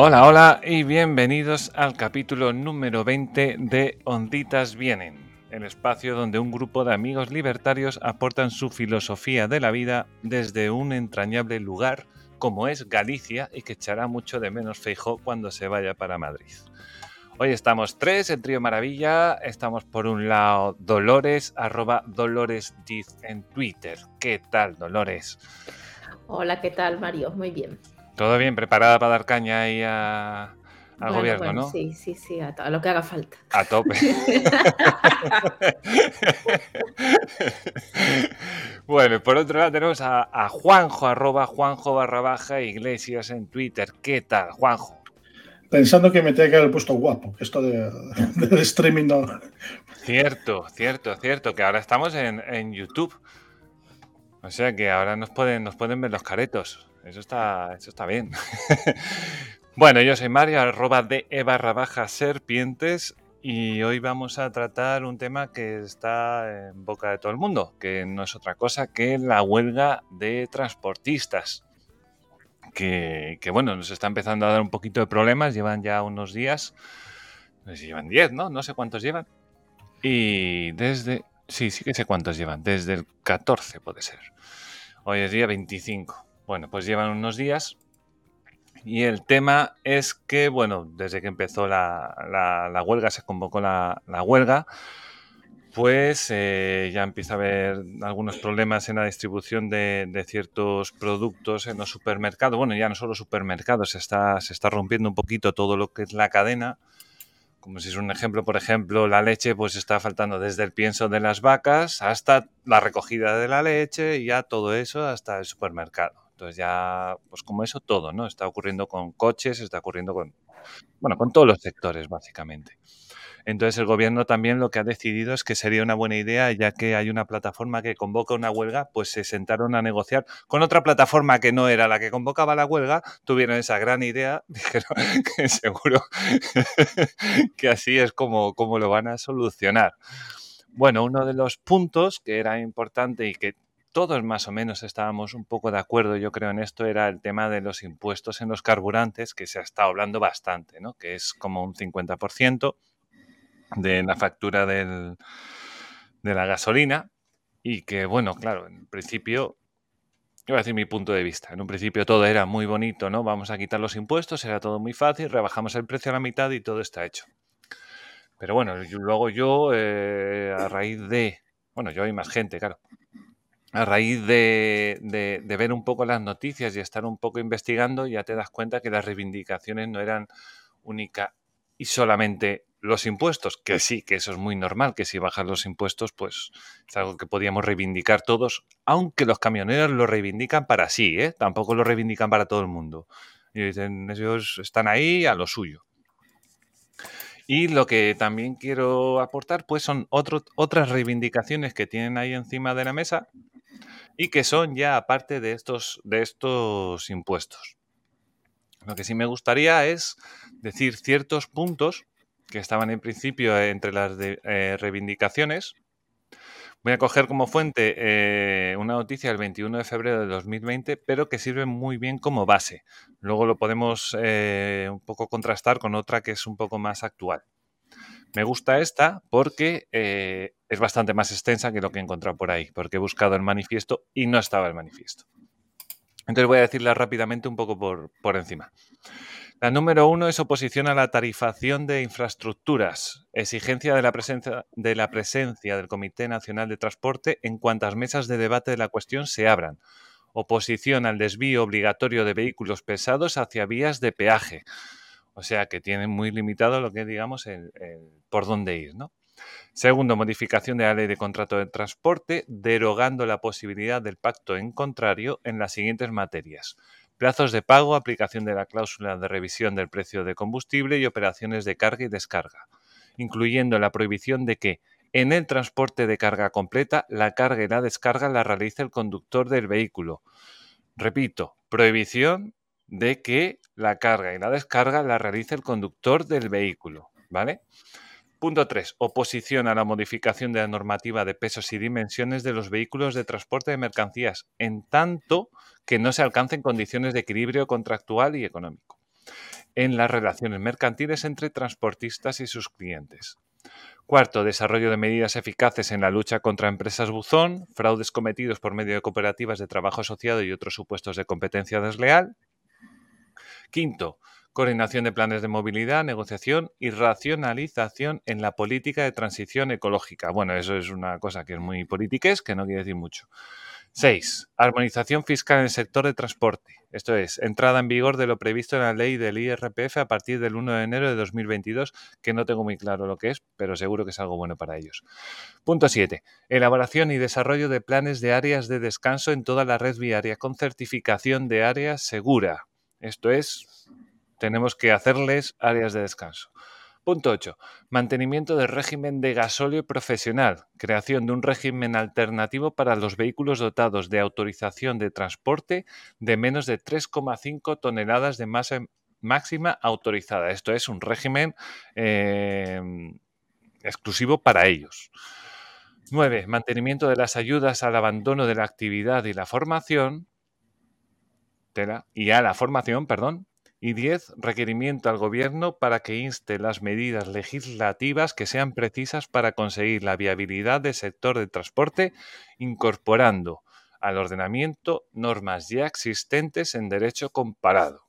Hola, hola y bienvenidos al capítulo número 20 de Onditas Vienen, el espacio donde un grupo de amigos libertarios aportan su filosofía de la vida desde un entrañable lugar como es Galicia y que echará mucho de menos Feijó cuando se vaya para Madrid. Hoy estamos tres, el trío Maravilla. Estamos por un lado Dolores, arroba Dolores Diz en Twitter. ¿Qué tal, Dolores? Hola, ¿qué tal, Mario? Muy bien. Todo bien, preparada para dar caña ahí a, al gobierno, ¿no? Sí, sí, sí, a, a, lo que haga falta. A tope. bueno, y por otro lado tenemos a, a, Juanjo, arroba Juanjo barra baja Iglesias en Twitter. ¿Qué tal, Juanjo? Pensando que me tenía que haber puesto guapo, que esto de, de, de streaming no. Cierto, cierto, cierto, que ahora estamos en, en YouTube. O sea que ahora nos pueden, nos pueden ver los caretos. Eso está, eso está bien. bueno, yo soy Mario, arroba de e barra baja serpientes. Y hoy vamos a tratar un tema que está en boca de todo el mundo, que no es otra cosa que la huelga de transportistas. Que, que bueno, nos está empezando a dar un poquito de problemas, llevan ya unos días, no sé si llevan 10, ¿no? No sé cuántos llevan. Y desde, sí, sí que sé cuántos llevan, desde el 14 puede ser. Hoy es día 25. Bueno, pues llevan unos días y el tema es que, bueno, desde que empezó la, la, huelga, se convocó la, la huelga, pues eh, ya empieza a haber algunos problemas en la distribución de, de, ciertos productos en los supermercados. Bueno, ya no solo supermercados, se está, se está rompiendo un poquito todo lo que es la cadena. Como si es un ejemplo, por ejemplo, la leche pues está faltando desde el pienso de las vacas hasta la recogida de la leche y ya todo eso hasta el supermercado. Entonces ya, pues como eso, todo, ¿no? Está ocurriendo con coches, está ocurriendo con, bueno, con todos los sectores, básicamente. Entonces el gobierno también lo que ha decidido es que sería una buena idea, ya que hay una plataforma que convoca una huelga, pues se sentaron a negociar con otra plataforma que no era la que convocaba la huelga, tuvieron esa gran idea, dijeron que seguro que así es como, como lo van a solucionar. Bueno, uno de los puntos que era importante y que todos más o menos estábamos un poco de acuerdo, yo creo, en esto, era el tema de los impuestos en los carburantes, que se ha estado hablando bastante, ¿no? Que es como un 50% de la factura del, de la gasolina y que, bueno, claro, en principio, iba a decir mi punto de vista, en un principio todo era muy bonito, ¿no? Vamos a quitar los impuestos, era todo muy fácil, rebajamos el precio a la mitad y todo está hecho. Pero bueno, luego yo, eh, a raíz de, bueno, yo hay más gente, claro, a raíz de, de, de, ver un poco las noticias y estar un poco investigando, ya te das cuenta que las reivindicaciones no eran única y solamente los impuestos, que sí, que eso es muy normal, que si bajas los impuestos, pues es algo que podíamos reivindicar todos, aunque los camioneros lo reivindican para sí, ¿eh? tampoco lo reivindican para todo el mundo. Y dicen, ellos están ahí a lo suyo. Y lo que también quiero aportar, pues son otro, otras reivindicaciones que tienen ahí encima de la mesa y que son ya aparte de estos, de estos impuestos. Lo que sí me gustaría es decir ciertos puntos que estaban en principio entre las eh, reivindicaciones. Voy a coger como fuente eh, una noticia del 21 de febrero de 2020, pero que sirve muy bien como base. Luego lo podemos eh, un poco contrastar con otra que es un poco más actual. Me gusta esta porque es bastante más extensa que lo que he encontrado por ahí, porque he buscado el manifiesto y no estaba el manifiesto. Entonces voy a decirla rápidamente un poco por, por encima. La número uno es oposición a la tarifación de infraestructuras, exigencia de la, presencia, de la presencia del Comité Nacional de Transporte en cuantas mesas de debate de la cuestión se abran, oposición al desvío obligatorio de vehículos pesados hacia vías de peaje. O sea que tienen muy limitado lo que digamos el, por dónde ir, ¿no? Segundo, modificación de la ley de contrato de transporte, derogando la posibilidad del pacto en contrario en las siguientes materias. Plazos de pago, aplicación de la cláusula de revisión del precio de combustible y operaciones de carga y descarga, incluyendo la prohibición de que en el transporte de carga completa la carga y la descarga la realice el conductor del vehículo. Repito, prohibición de que la carga y la descarga la realice el conductor del vehículo, ¿vale? Punto 3. Oposición a la modificación de la normativa de pesos y dimensiones de los vehículos de transporte de mercancías, en tanto que no se alcancen condiciones de equilibrio contractual y económico. en las relaciones mercantiles entre transportistas y sus clientes. Cuarto, desarrollo de medidas eficaces en la lucha contra empresas buzón, fraudes cometidos por medio de cooperativas de trabajo asociado y otros supuestos de competencia desleal. Quinto, coordinación de planes de movilidad, negociación y racionalización en la política de transición ecológica. Bueno, eso es una cosa que es muy politiques, que no quiere decir mucho. 6. Armonización fiscal en el sector de transporte. Esto es, entrada en vigor de lo previsto en la ley del IRPF a partir del 1 de enero de 2022, que no tengo muy claro lo que es, pero seguro que es algo bueno para ellos. Punto 7. Elaboración y desarrollo de planes de áreas de descanso en toda la red viaria con certificación de área segura. Esto es, tenemos que hacerles áreas de descanso. Punto 8. Mantenimiento del régimen de gasóleo profesional. Creación de un régimen alternativo para los vehículos dotados de autorización de transporte de menos de 3,5 toneladas de masa máxima autorizada. Esto es un régimen eh, exclusivo para ellos. 9. Mantenimiento de las ayudas al abandono de la actividad y la formación. y a la formación, perdón, y 10. Requerimiento al Gobierno para que inste las medidas legislativas que sean precisas para conseguir la viabilidad del sector de transporte, incorporando al ordenamiento normas ya existentes en derecho comparado.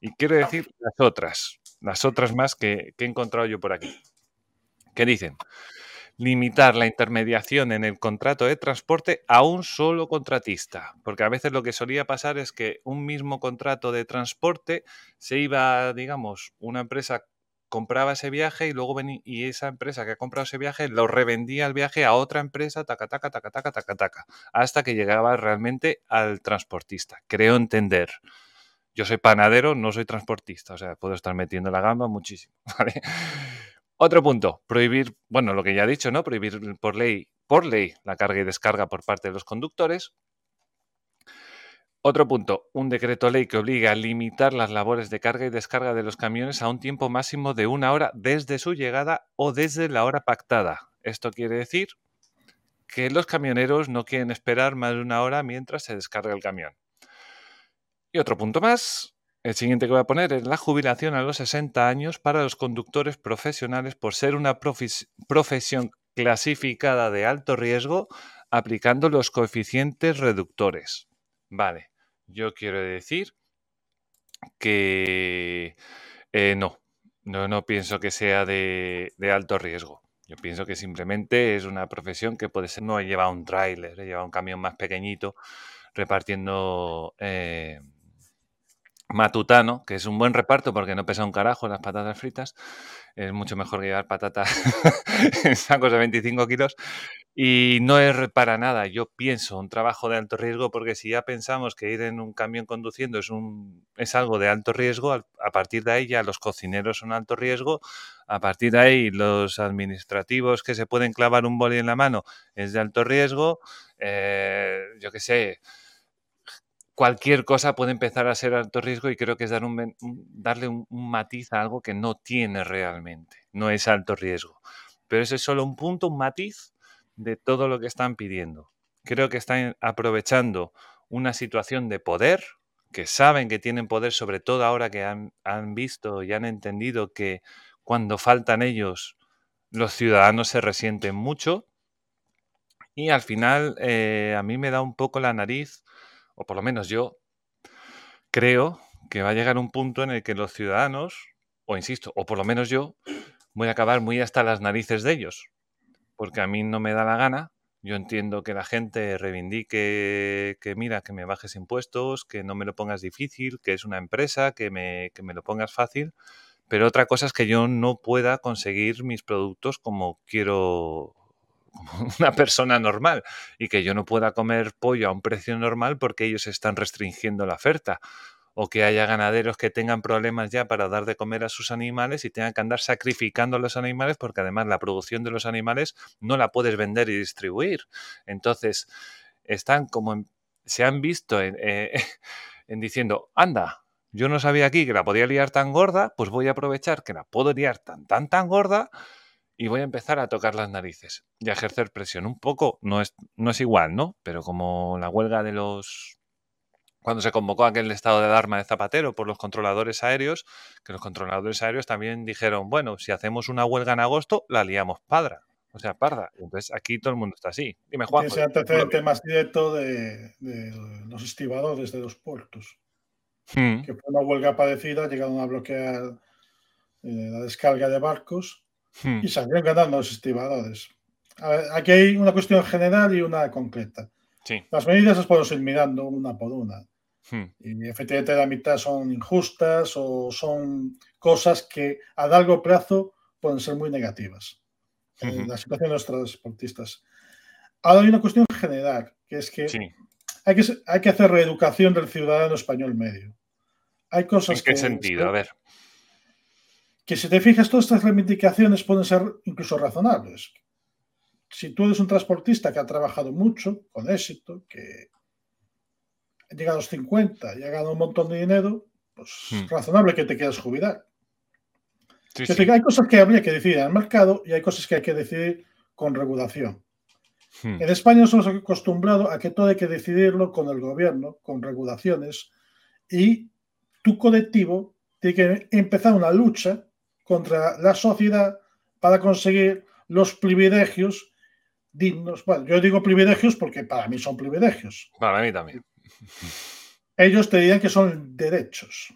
Y quiero decir las otras, las otras más que, que he encontrado yo por aquí. ¿Qué dicen? Limitar la intermediación en el contrato de transporte a un solo contratista, porque a veces lo que solía pasar es que un mismo contrato de transporte se iba, digamos, una empresa compraba ese viaje y luego venía, y esa empresa que ha comprado ese viaje lo revendía el viaje a otra empresa, taca, taca, taca, taca, taca, taca, hasta que llegaba realmente al transportista. Creo entender. Yo soy panadero, no soy transportista, o sea, puedo estar metiendo la gamba muchísimo, ¿vale? Otro punto, prohibir, bueno, lo que ya he dicho, ¿no? Prohibir por ley, por ley la carga y descarga por parte de los conductores. Otro punto, un decreto ley que obliga a limitar las labores de carga y descarga de los camiones a un tiempo máximo de una hora desde su llegada o desde la hora pactada. Esto quiere decir que los camioneros no quieren esperar más de una hora mientras se descarga el camión. Y otro punto más, el siguiente que voy a poner es la jubilación a los 60 años para los conductores profesionales por ser una profesión clasificada de alto riesgo aplicando los coeficientes reductores. Vale, yo quiero decir que eh, no, no, no pienso que sea de, alto riesgo. Yo pienso que simplemente es una profesión que puede ser, no lleva un tráiler, lleva un camión más pequeñito repartiendo eh, matutano, que es un buen reparto porque no pesa un carajo las patatas fritas. Es mucho mejor que llevar patatas en sacos de 25 kilos. Y no es para nada, yo pienso, un trabajo de alto riesgo, porque si ya pensamos que ir en un camión conduciendo es, un, es algo de alto riesgo, a partir de ahí ya los cocineros son alto riesgo, a partir de ahí los administrativos que se pueden clavar un boli en la mano es de alto riesgo, eh, yo qué sé, cualquier cosa puede empezar a ser alto riesgo y creo que es dar un, darle un, matiz a algo que no tiene realmente, no es alto riesgo. Pero ese es solo un punto, un matiz de todo lo que están pidiendo. Creo que están aprovechando una situación de poder, que saben que tienen poder, sobre todo ahora que han, visto y han entendido que cuando faltan ellos, los ciudadanos se resienten mucho. Y al final eh, a mí me da un poco la nariz o por lo menos yo, creo que va a llegar un punto en el que los ciudadanos, o insisto, o por lo menos yo, voy a acabar muy hasta las narices de ellos, porque a mí no me da la gana. Yo entiendo que la gente reivindique que, mira, que me bajes impuestos, que no me lo pongas difícil, que es una empresa, que me, que me lo pongas fácil, pero otra cosa es que yo no pueda conseguir mis productos como quiero una persona normal y que yo no pueda comer pollo a un precio normal porque ellos están restringiendo la oferta o que haya ganaderos que tengan problemas ya para dar de comer a sus animales y tengan que andar sacrificando a los animales porque además la producción de los animales no la puedes vender y distribuir. Entonces, están como se han visto en, eh, en diciendo, anda, yo no sabía aquí que la podía liar tan gorda, pues voy a aprovechar que la puedo liar tan, tan, tan gorda y voy a empezar a tocar las narices y a ejercer presión. Un poco, no es, no es igual, ¿no? Pero como la huelga de los cuando se convocó aquel estado de alarma de Zapatero por los controladores aéreos, que los controladores aéreos también dijeron, bueno, si hacemos una huelga en agosto, la liamos padra. O sea, parda. Entonces aquí todo el mundo está así. Dime, Juan. Ese antecedente más directo de, de, los estibadores de los puertos. Hmm. Que fue una huelga padecida, llegaron a bloquear eh, la descarga de barcos hmm. y salieron ganando los estibadores. aquí hay una cuestión general y una concreta. Sí. Las medidas las podemos ir mirando una por una. Hmm. Y efectivamente la mitad son injustas o son cosas que a largo plazo pueden ser muy negativas. Eh, la situación de los transportistas. Ahora hay una cuestión general, que es que, hay, que hay que hacer reeducación del ciudadano español medio. Hay cosas ¿En qué sentido? A ver. Que si te fijas, todas estas reivindicaciones pueden ser incluso razonables. Si tú eres un transportista que ha trabajado mucho, con éxito, que ha llegado a los 50 y ha ganado un montón de dinero, pues es hmm. razonable que te quieras jubilar hay cosas que habría que decidir en el mercado y hay cosas que hay que decidir con regulación. Hmm. En España nos hemos acostumbrado a que todo hay que decidirlo con el gobierno, con regulaciones, y tu colectivo tiene que empezar una lucha contra la sociedad para conseguir los privilegios dignos. Bueno, yo digo privilegios porque para mí son privilegios. Para mí también. Ellos te dirían que son derechos.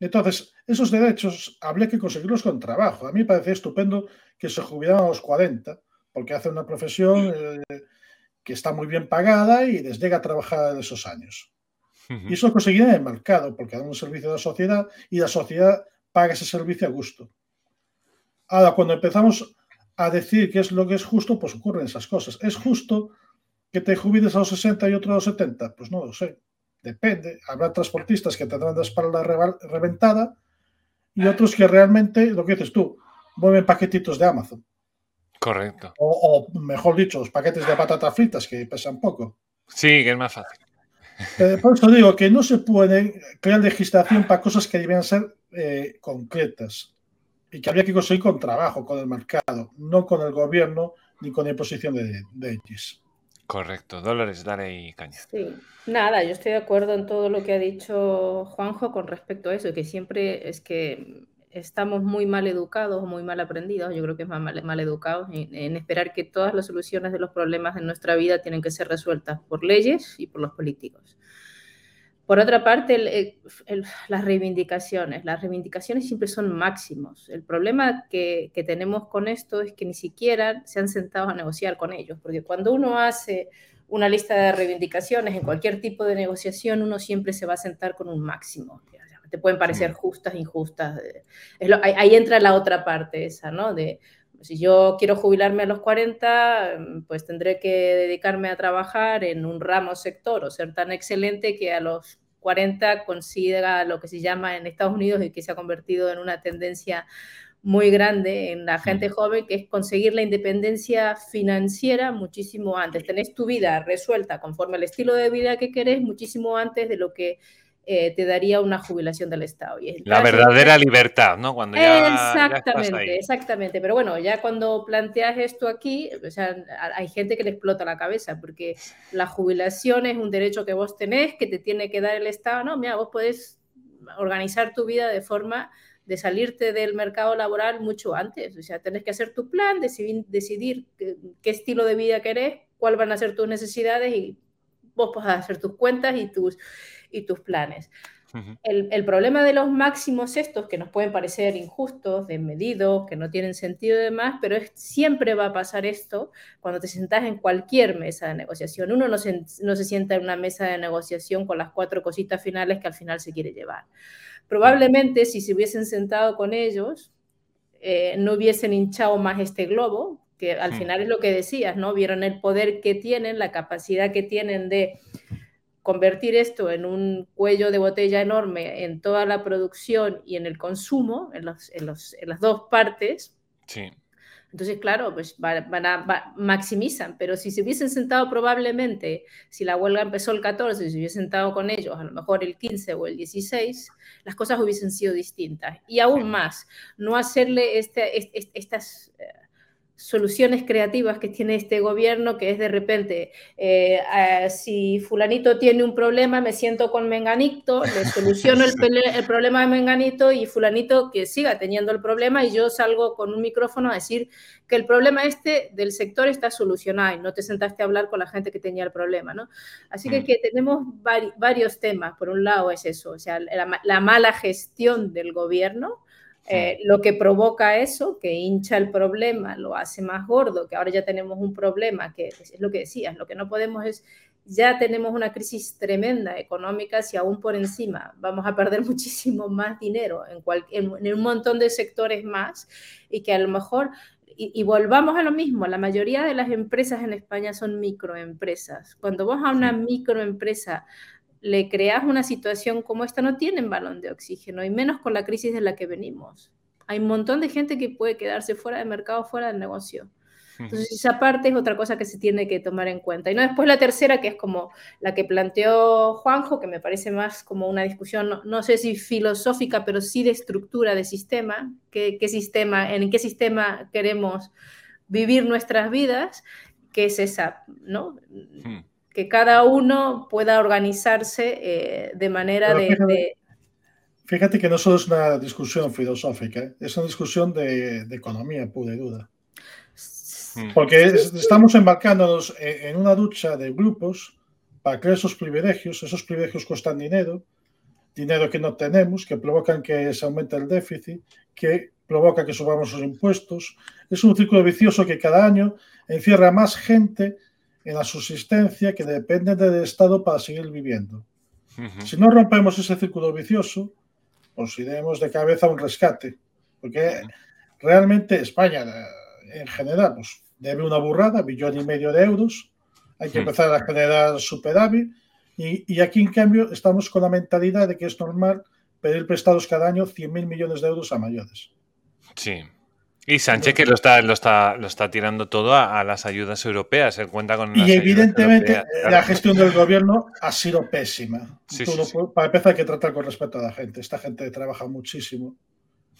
Entonces, esos derechos habría que conseguirlos con trabajo. A mí me parece estupendo que se jubilaran a los 40, porque hace una profesión eh, que está muy bien pagada y les llega a trabajar esos años. Y eso lo conseguirían en el mercado, porque dan un servicio a la sociedad y la sociedad paga ese servicio a gusto. Ahora, cuando empezamos a decir qué es lo que es justo, pues ocurren esas cosas. ¿Es justo que te jubiles a los 60 y otro a los 70? Pues no lo sé. Depende. Habrá transportistas que tendrán la espalda reventada y otros que realmente, lo que dices tú, mueven paquetitos de Amazon. Correcto. O, mejor dicho, los paquetes de patatas fritas que pesan poco. Sí, que es más fácil. Eh, por eso digo que no se puede crear legislación para cosas que deben ser eh, concretas y que habría que conseguir con trabajo, con el mercado, no con el gobierno ni con la imposición de, de X. Correcto. Dolores, dale ahí caña. Sí, nada, yo estoy de acuerdo en todo lo que ha dicho Juanjo con respecto a eso, que siempre es que estamos muy mal educados, muy mal aprendidos, yo creo que es más mal, educados en, esperar que todas las soluciones de los problemas de nuestra vida tienen que ser resueltas por leyes y por los políticos. Por otra parte, las reivindicaciones. Las reivindicaciones siempre son máximos. El problema que, tenemos con esto es que ni siquiera se han sentado a negociar con ellos, porque cuando uno hace una lista de reivindicaciones en cualquier tipo de negociación, uno siempre se va a sentar con un máximo. Te pueden parecer justas, injustas. ahí, entra la otra parte esa, ¿no? De, si yo quiero jubilarme a los 40, pues tendré que dedicarme a trabajar en un ramo sector o ser tan excelente que a los 40 consiga lo que se llama en Estados Unidos y que se ha convertido en una tendencia muy grande en la gente joven, que es conseguir la independencia financiera muchísimo antes. Tenés tu vida resuelta conforme al estilo de vida que querés muchísimo antes de lo que eh, te daría una jubilación del Estado. Y la verdadera libertad, ¿no? Cuando exactamente, exactamente. Pero bueno, ya cuando planteas esto aquí, o sea, hay gente que le explota la cabeza, porque la jubilación es un derecho que vos tenés, que te tiene que dar el Estado. No, mira, vos podés organizar tu vida de forma de salirte del mercado laboral mucho antes. O sea, tenés que hacer tu plan, decidir, decidir qué, qué estilo de vida querés, cuáles van a ser tus necesidades y vos podés hacer tus cuentas y tus y tus planes. el, problema de los máximos estos, que nos pueden parecer injustos, desmedidos, que no tienen sentido y demás, pero es, siempre va a pasar esto cuando te sentás en cualquier mesa de negociación. Uno no se, no se sienta en una mesa de negociación con las cuatro cositas finales que al final se quiere llevar. Probablemente si se hubiesen sentado con ellos, eh, no hubiesen hinchado más este globo, que al final es lo que decías, ¿no? Vieron el poder que tienen, la capacidad que tienen de convertir esto en un cuello de botella enorme en toda la producción y en el consumo, en, en, las dos partes. Sí. Entonces, claro, pues van a, maximizan, pero si se hubiesen sentado probablemente, si la huelga empezó el 14, si se hubiesen sentado con ellos, a lo mejor el 15 o el 16, las cosas hubiesen sido distintas. Y aún más, no hacerle este, estas... Eh, soluciones creativas que tiene este gobierno, que es de repente, eh, si fulanito tiene un problema, me siento con Menganito, le soluciono el, el, problema de Menganito y fulanito que siga teniendo el problema y yo salgo con un micrófono a decir que el problema este del sector está solucionado y no te sentaste a hablar con la gente que tenía el problema, ¿no? Así que, mm. que tenemos varios temas. Por un lado es eso, o sea, la, la mala gestión del gobierno, eh, lo que provoca eso, que hincha el problema, lo hace más gordo, que ahora ya tenemos un problema, que es lo que decías, lo que no podemos es, ya tenemos una crisis tremenda económica, si aún por encima vamos a perder muchísimo más dinero en, en, un montón de sectores más, y que a lo mejor y, y, volvamos a lo mismo, la mayoría de las empresas en España son microempresas. Cuando vos a una microempresa le creas una situación como esta, no tienen balón de oxígeno, y menos con la crisis de la que venimos. Hay un montón de gente que puede quedarse fuera del mercado, fuera del negocio. Entonces, esa parte es otra cosa que se tiene que tomar en cuenta. Y no después la tercera, que es como la que planteó Juanjo, que me parece más como una discusión, no, sé si filosófica, pero sí de estructura de sistema, qué, sistema, en qué sistema queremos vivir nuestras vidas, que es esa, ¿no? Que cada uno pueda organizarse eh, de manera de, fíjate, que no solo es una discusión filosófica, ¿eh? es una discusión de, economía pura y duda. Hmm. Porque estamos embarcándonos en, una ducha de grupos para crear esos privilegios. Esos privilegios cuestan dinero, dinero que no tenemos, que provocan que se aumente el déficit, que provoca que subamos los impuestos. Es un círculo vicioso que cada año encierra más gente en la subsistencia que dependen del Estado para seguir viviendo. Si no rompemos ese círculo vicioso, pues iremos de cabeza a un rescate, porque realmente España en general pues, debe una burrada, billón y medio de euros, hay que empezar a generar superávit. Y, y, aquí en cambio estamos con la mentalidad de que es normal pedir prestados cada año 100.000 millones de euros a mayores. Sí, y Sánchez que lo está, lo está, lo está tirando todo a, las ayudas europeas. Él cuenta con. Y evidentemente la gestión del gobierno ha sido pésima. para empezar, hay que tratar con respeto a la gente. Esta gente trabaja muchísimo.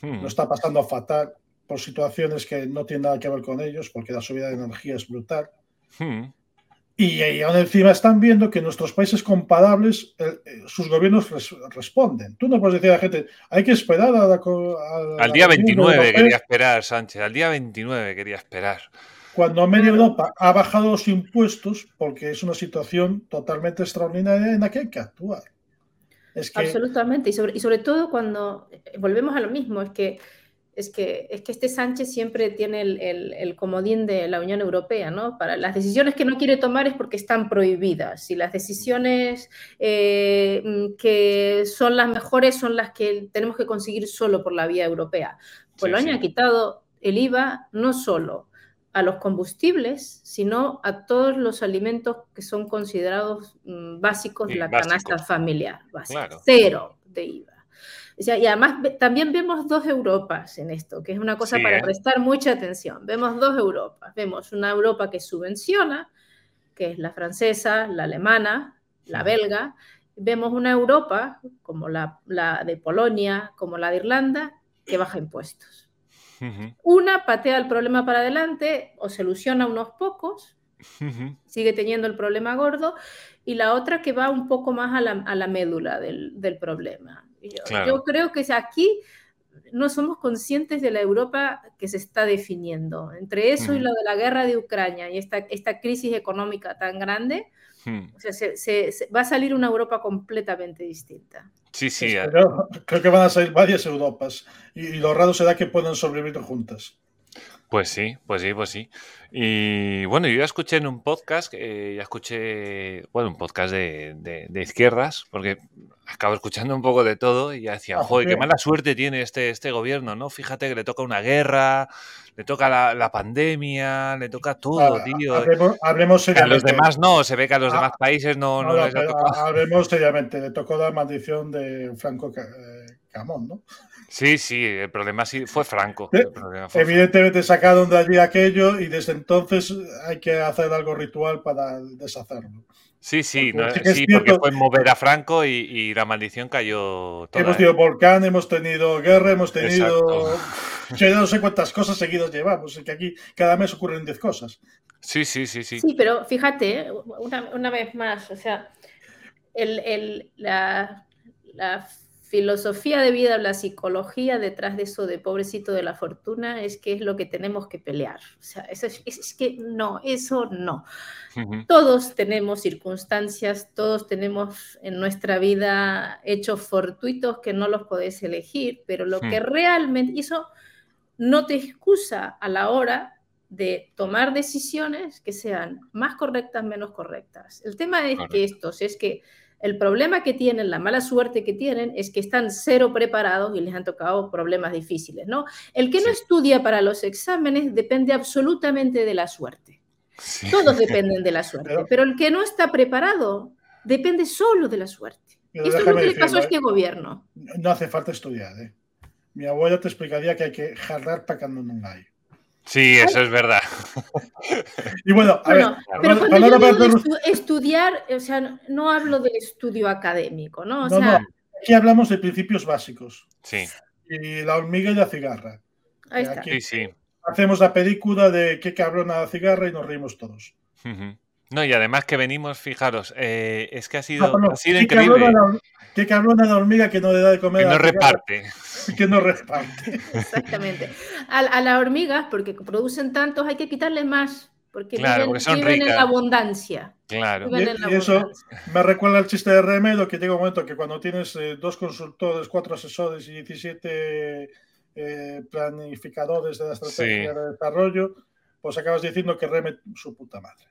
Hmm. Lo está pasando fatal por situaciones que no tienen nada que ver con ellos, porque la subida de energía es brutal. Hmm. Y, aún encima están viendo que nuestros países comparables, eh, sus gobiernos responden. Tú no puedes decir a la gente, hay que esperar a la, Al día 29 quería esperar, Sánchez, al día 29 quería esperar. Cuando media Europa ha bajado los impuestos, porque es una situación totalmente extraordinaria en la que hay que actuar. Absolutamente, y sobre, y sobre todo cuando eh, volvemos a lo mismo, es que es que, es que este Sánchez siempre tiene el, comodín de la Unión Europea, ¿no? Para las decisiones que no quiere tomar es porque están prohibidas y las decisiones eh, que son las mejores son las que tenemos que conseguir solo por la vía europea. Pues sí, ha quitado el IVA no solo a los combustibles, sino a todos los alimentos que son considerados mm, básicos de la canasta familiar. Cero de IVA y además también vemos dos Europas en esto, que es una cosa para ¿eh? prestar mucha atención. Vemos dos Europas. Vemos una Europa que subvenciona, que es la francesa, la alemana, la belga. Vemos una Europa, como la, de Polonia, como la de Irlanda, que baja impuestos. Una patea el problema para adelante o soluciona unos pocos, sigue teniendo el problema gordo, y la otra que va un poco más a la, médula del, del problema. Yo, creo que aquí no somos conscientes de la Europa que se está definiendo. Entre eso y lo de la guerra de Ucrania y esta, esta crisis económica tan grande, se, va a salir una Europa completamente distinta. Sí, sí. Creo, creo, que van a salir varias Europas y, lo raro será que puedan sobrevivir juntas. Pues sí, pues sí, pues sí. Y bueno, yo ya escuché en un podcast, eh, ya escuché, bueno, un podcast de, de, izquierdas, porque acabo escuchando un poco de todo y ya decía, ah, joder, qué mala suerte tiene este, este gobierno, ¿no? Fíjate que le toca una guerra, le toca la, pandemia, le toca todo, tío. Hablemos, A los demás no, se ve que a los ah, demás países no, no, les ha tocado. Hablemos seriamente, le tocó la maldición de Franco eh, Camón, ¿no? Sí, sí, el problema sí fue Franco. Evidentemente sacaron de allí aquello y desde entonces hay que hacer algo ritual para deshacerlo. Sí, sí, Porque no, sí que es sí, porque fue mover a Franco y, y la maldición cayó toda. hemos ¿eh? tenido volcán, hemos tenido guerra, hemos tenido. Exacto. Yo no sé cuántas cosas seguidas llevamos. Es que aquí cada mes ocurren 10 cosas. Sí, sí, sí, sí. Sí, pero fíjate, ¿eh? una, una vez más, o sea, el, el- la, la filosofía de vida, la psicología detrás de eso de pobrecito de la fortuna es que es lo que tenemos que pelear. O sea, eso es, es- que no, eso no. Ujú. Todos tenemos circunstancias, todos tenemos en nuestra vida hechos fortuitos que no los podés elegir, pero lo que Hmm. realmente, y eso no te excusa a la hora de tomar decisiones que sean más correctas, menos correctas. El tema es que estos, es que el problema que tienen, la mala suerte que tienen, es que están cero preparados y les han tocado problemas difíciles, ¿no? El que no estudia para los exámenes depende absolutamente de la suerte. Sí. Todos dependen de la suerte, Pero- pero el que no está preparado depende solo de la suerte. Pero Esto es lo que le pasó a este gobierno. No hace falta estudiar. ¿eh? Mi abuela te explicaría que hay que jarrar para cuando no hay. Sí, eso es verdad. Y bueno, a Bueno, ver, pero cuando yo digo estu- estudiar, o sea, no- hablo del estudio académico, ¿no? O no, sea, no, aquí hablamos de principios básicos. Sí, Y la hormiga y la cigarra. ahí está. aquí- sí, sí. Hacemos la película de qué cabrona la cigarra y nos reímos todos. No, y además que venimos, fijaros, eh, es que ha sido, no, ha sido qué increíble. cabrona Qué cabrona la hormiga que no le da de comer Que a no reparte. Que no reparte. Exactamente. A, a las hormigas, porque producen tantos, hay que quitarles más, porque Claro, viven, porque son viven en ricas. la abundancia. Claro. Y- en la y eso-. Me recuerda el chiste de Remedo que llega un momento que cuando tienes eh, dos consultores, cuatro asesores y 17 eh, planificadores de la estrategia Sí. de desarrollo, pues acabas diciendo que Remed su puta madre.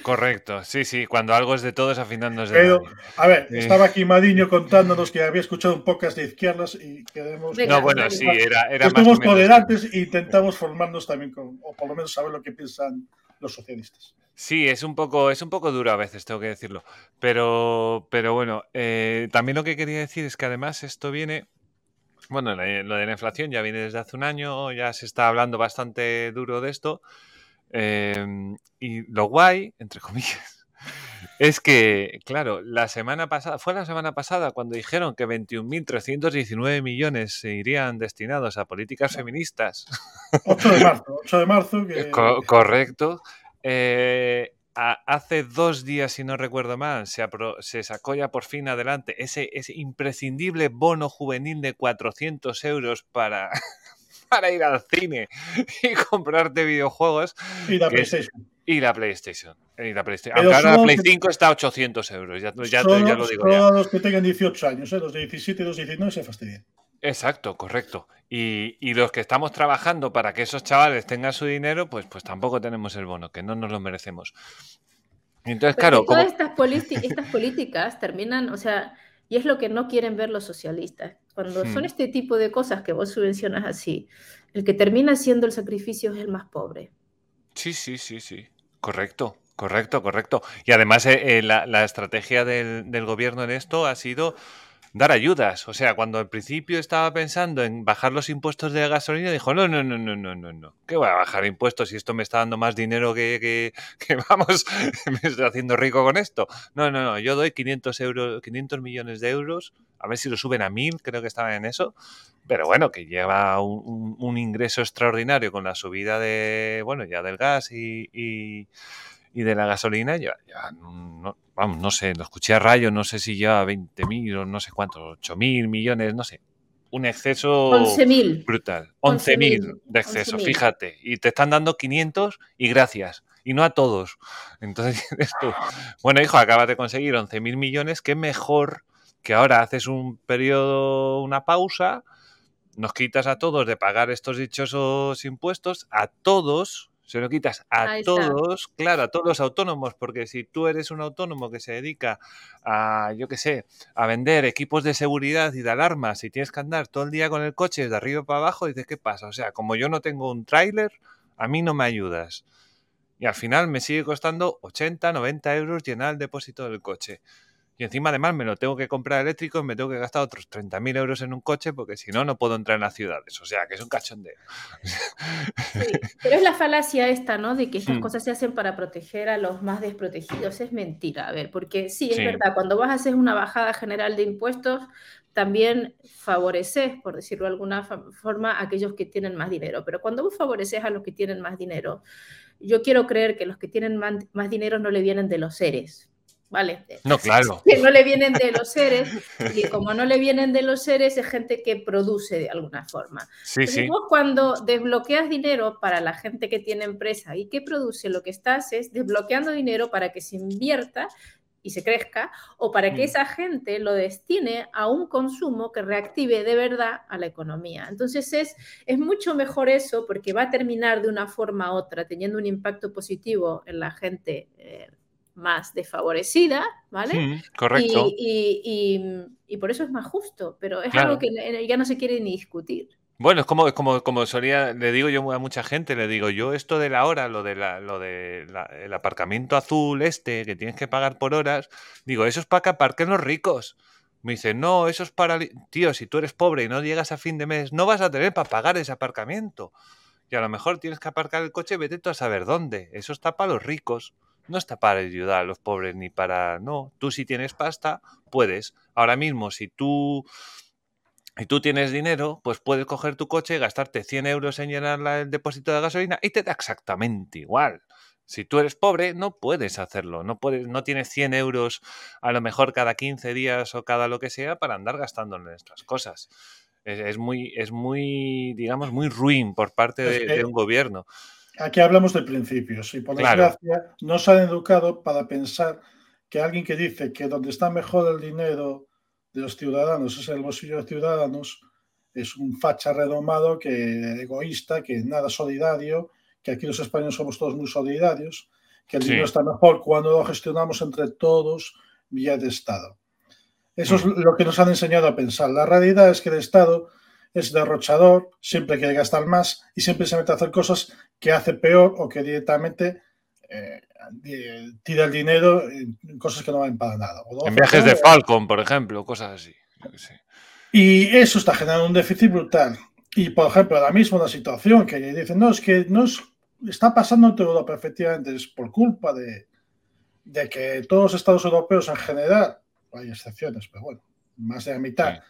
Correcto, sí, sí. Cuando algo es de todos, al final no es de Pero, nadie. a ver, Sí. estaba aquí Madiño contándonos que había escuchado un podcast de izquierdas y queremos... No, bueno, sí, era, era más Estuvimos tolerantes e intentamos formarnos también con, o por lo menos saber lo que piensan los socialistas. Sí, es un poco, es un poco duro a veces, tengo que decirlo. Pero, pero bueno, eh, también lo que quería decir es que además esto viene. Bueno, la- lo de la inflación ya viene desde hace un año, ya se está hablando bastante duro de esto. Eh, y lo guay, entre comillas, es que, claro, la semana pasada, fue la semana pasada cuando dijeron que 21.319 millones se irían destinados a políticas feministas. 8 de marzo, 8 de marzo, que... Eh, Co- correcto. Eh, hace dos días, si no recuerdo mal, se, se sacó ya por fin adelante ese, ese imprescindible bono juvenil de 400 euros para, para ir al cine y comprarte videojuegos y la es- PlayStation. y la PlayStation. Y la PlayStation. Aunque ahora la Play que- 5 está a 800 euros, ya, ya, solo, ya lo digo solo ya. los que tengan 18 años, ¿eh? los de 17 y los 19 se fastidian. Exacto, correcto. Y, y los que estamos trabajando para que esos chavales tengan su dinero, pues, pues tampoco tenemos el bono, que no nos lo merecemos. Y entonces, claro, todas como... estas, politi- estas políticas terminan, o sea, y es lo que no quieren ver los socialistas. Cuando son Hmm. este tipo de cosas que vos subvencionas así, el que termina haciendo el sacrificio es el más pobre. Sí, sí, sí, sí. Correcto, correcto, correcto. Y además eh, eh, la, la estrategia del, del gobierno en esto ha sido dar ayudas. O sea, cuando al principio estaba pensando en bajar los impuestos de gasolina, dijo, no, no, no, no, no, no, no. ¿Qué voy a bajar impuestos si esto me está dando más dinero que, que, vamos, me estoy haciendo rico con esto? No, no, no, yo doy 500, euros, 500 millones de euros, a ver si lo suben a 1000, creo que estaban en eso. Pero bueno, que lleva un, ingreso extraordinario con la subida de, bueno, ya del gas y- y de la gasolina, ya, ya no, vamos, no sé, lo escuché a Rayo, no sé si ya 20.000 o no sé cuántos, 8.000 millones, no sé. Un exceso 11.000. brutal. 11.000, 11.000 de exceso, 11.000. fíjate. Y te están dando 500 y gracias. Y no a todos. Entonces dices tú, bueno, hijo, acabas de conseguir 11.000 millones, qué mejor que ahora haces un periodo, una pausa, nos quitas a todos de pagar estos dichosos impuestos, a todos, se lo quitas a todos, claro, a todos los autónomos, porque si tú eres un autónomo que se dedica a, yo qué sé, a vender equipos de seguridad y de alarmas y tienes que andar todo el día con el coche de arriba para abajo, dices, ¿qué pasa? O sea, como yo no tengo un tráiler, a mí no me ayudas. Y al final me sigue costando 80, 90 euros llenar el depósito del coche. Y encima además me lo tengo que comprar eléctrico y me tengo que gastar otros 30.000 euros en un coche porque si no, no puedo entrar en las ciudades. O sea, que es un cachondeo. Sí, pero es la falacia esta, ¿no? De que estas Mm. cosas se hacen para proteger a los más desprotegidos. Es mentira, a ver, porque sí, es Sí. verdad, cuando vas a hacer una bajada general de impuestos, también favoreces, por decirlo de alguna forma, a aquellos que tienen más dinero. Pero cuando vos favoreces a los que tienen más dinero, yo quiero creer que los que tienen más dinero no le vienen de los seres. ¿Vale? No, claro. que no le vienen de los seres, y como no le vienen de los seres, es gente que produce de alguna forma. Sí, sí. vos cuando desbloqueas dinero para la gente que tiene empresa y que produce, lo que estás es desbloqueando dinero para que se invierta y se crezca, o para que Mm. esa gente lo destine a un consumo que reactive de verdad a la economía. Entonces es, es mucho mejor eso porque va a terminar de una forma u otra teniendo un impacto positivo en la gente eh, más desfavorecida, ¿vale? Mm, correcto. Y, y- y- y por eso es más justo, pero es Claro. algo que ya no se quiere ni discutir. Bueno, es como, es como, como solía, le digo yo a mucha gente, le digo yo esto de la hora, lo de la, lo de la- el aparcamiento azul este, que tienes que pagar por horas, digo, eso es para que aparquen los ricos. Me dice, no, eso es para, tío, si tú eres pobre y no llegas a fin de mes, no vas a tener para pagar ese aparcamiento. Y a lo mejor tienes que aparcar el coche, vete tú a saber dónde. Eso está para los ricos. No está para ayudar a los pobres ni para... No, tú si tienes pasta, puedes. Ahora mismo, si tú y tú tienes dinero, pues puedes coger tu coche, gastarte 100 euros en llenar el depósito de gasolina y te da exactamente igual. Si tú eres pobre, no puedes hacerlo. No, puedes, no tienes 100 euros a lo mejor cada 15 días o cada lo que sea para andar gastando en estas cosas. Es, es muy, es muy, digamos, muy ruin por parte de un gobierno. Aquí hablamos de principios y por Claro. desgracia nos han educado para pensar que alguien que dice que donde está mejor el dinero de los ciudadanos es el bolsillo de los ciudadanos es un facha redomado, que egoísta, que nada solidario, que aquí los españoles somos todos muy solidarios, que el Sí. dinero está mejor cuando lo gestionamos entre todos vía de Estado. Eso es Mm. lo que nos han enseñado a pensar. La realidad es que el Estado es derrochador, siempre quiere gastar más y siempre se mete a hacer cosas que hace peor o que directamente eh, tira el dinero en cosas que no valen para nada. O En viajes de Falcon, por ejemplo, cosas así. Y eso está generando un déficit brutal. Y, por ejemplo, ahora mismo la situación que dicen, no, es que no es, está pasando en toda Europa, efectivamente, es por culpa de, de que todos los estados europeos en general, hay excepciones, pero bueno, más de la mitad, Sí.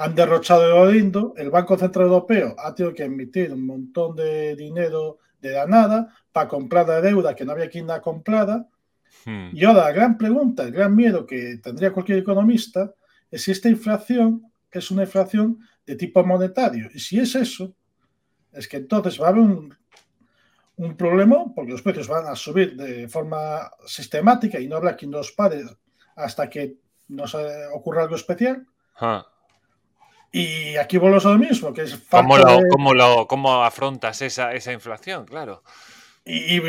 Han derrochado el lindo. El Banco Central Europeo ha tenido que emitir un montón de dinero de la nada para comprar la deuda que no había quien la comprara. Hmm. Y ahora la gran pregunta, el gran miedo que tendría cualquier economista es si esta inflación es una inflación de tipo monetario. Y si es eso, es que entonces va a haber un, un problema porque los precios van a subir de forma sistemática y no habrá quien los pare hasta que nos eh, ocurra algo especial. Ah. Y aquí volvemos a lo mismo, que es ¿Cómo, lo, de- cómo, lo, ¿Cómo afrontas esa, esa inflación? Claro. Y, y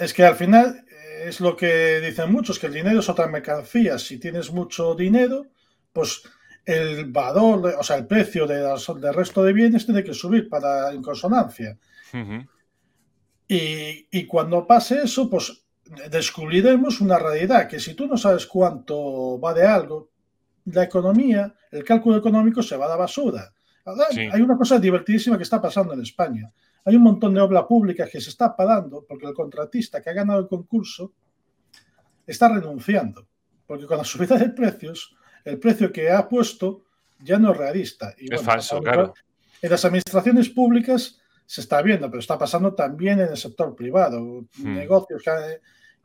es que al final es lo que dicen muchos, que el dinero es otra mercancía. Si tienes mucho dinero, pues el valor, o sea, el precio de del resto de bienes tiene que subir para en consonancia. Y, y cuando pase eso, pues descubriremos una realidad, que si tú no sabes cuánto vale algo, la economía, el cálculo económico se va a la basura. Sí. Hay una cosa divertidísima que está pasando en España. Hay un montón de obra pública que se está parando porque el contratista que ha ganado el concurso está renunciando. Porque con la subida de precios, el precio que ha puesto ya no es realista. Y Es bueno, falso, claro. En las administraciones públicas se está viendo, pero está pasando también en el sector privado. Hmm. Negocios que,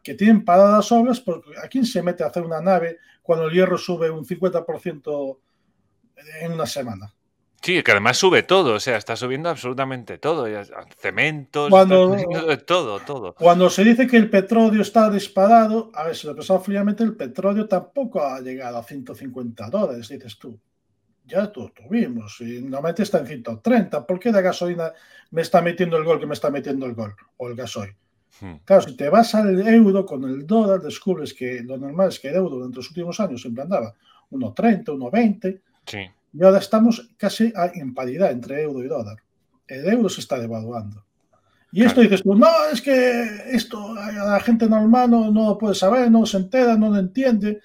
que tienen paradas obras, porque ¿a quién se mete a hacer una nave cuando el hierro sube un 50% en una semana? Sí, que además sube todo, o sea, está subiendo absolutamente todo. Cementos, Cuando- todo, todo. Cuando se dice que el petróleo está disparado, a ver, si lo pensamos fríamente, el petróleo tampoco ha llegado a 150 dólares, dices tú. Ya tú tuvimos, y normalmente está en 130. ¿Por qué la gasolina me está metiendo el gol que me está metiendo el gol? O el gasoil. Hmm. Claro, si te vas al euro con el dólar, descubres que lo normal es que el euro durante los últimos años siempre andaba 1,30, 1,20, Sí. y ahora estamos casi en paridad entre euro y dólar. El euro se está devaluando. Y esto Claro. dices tú, no, es que esto a la gente normal no, no lo puede saber, no se entera, no lo entiende.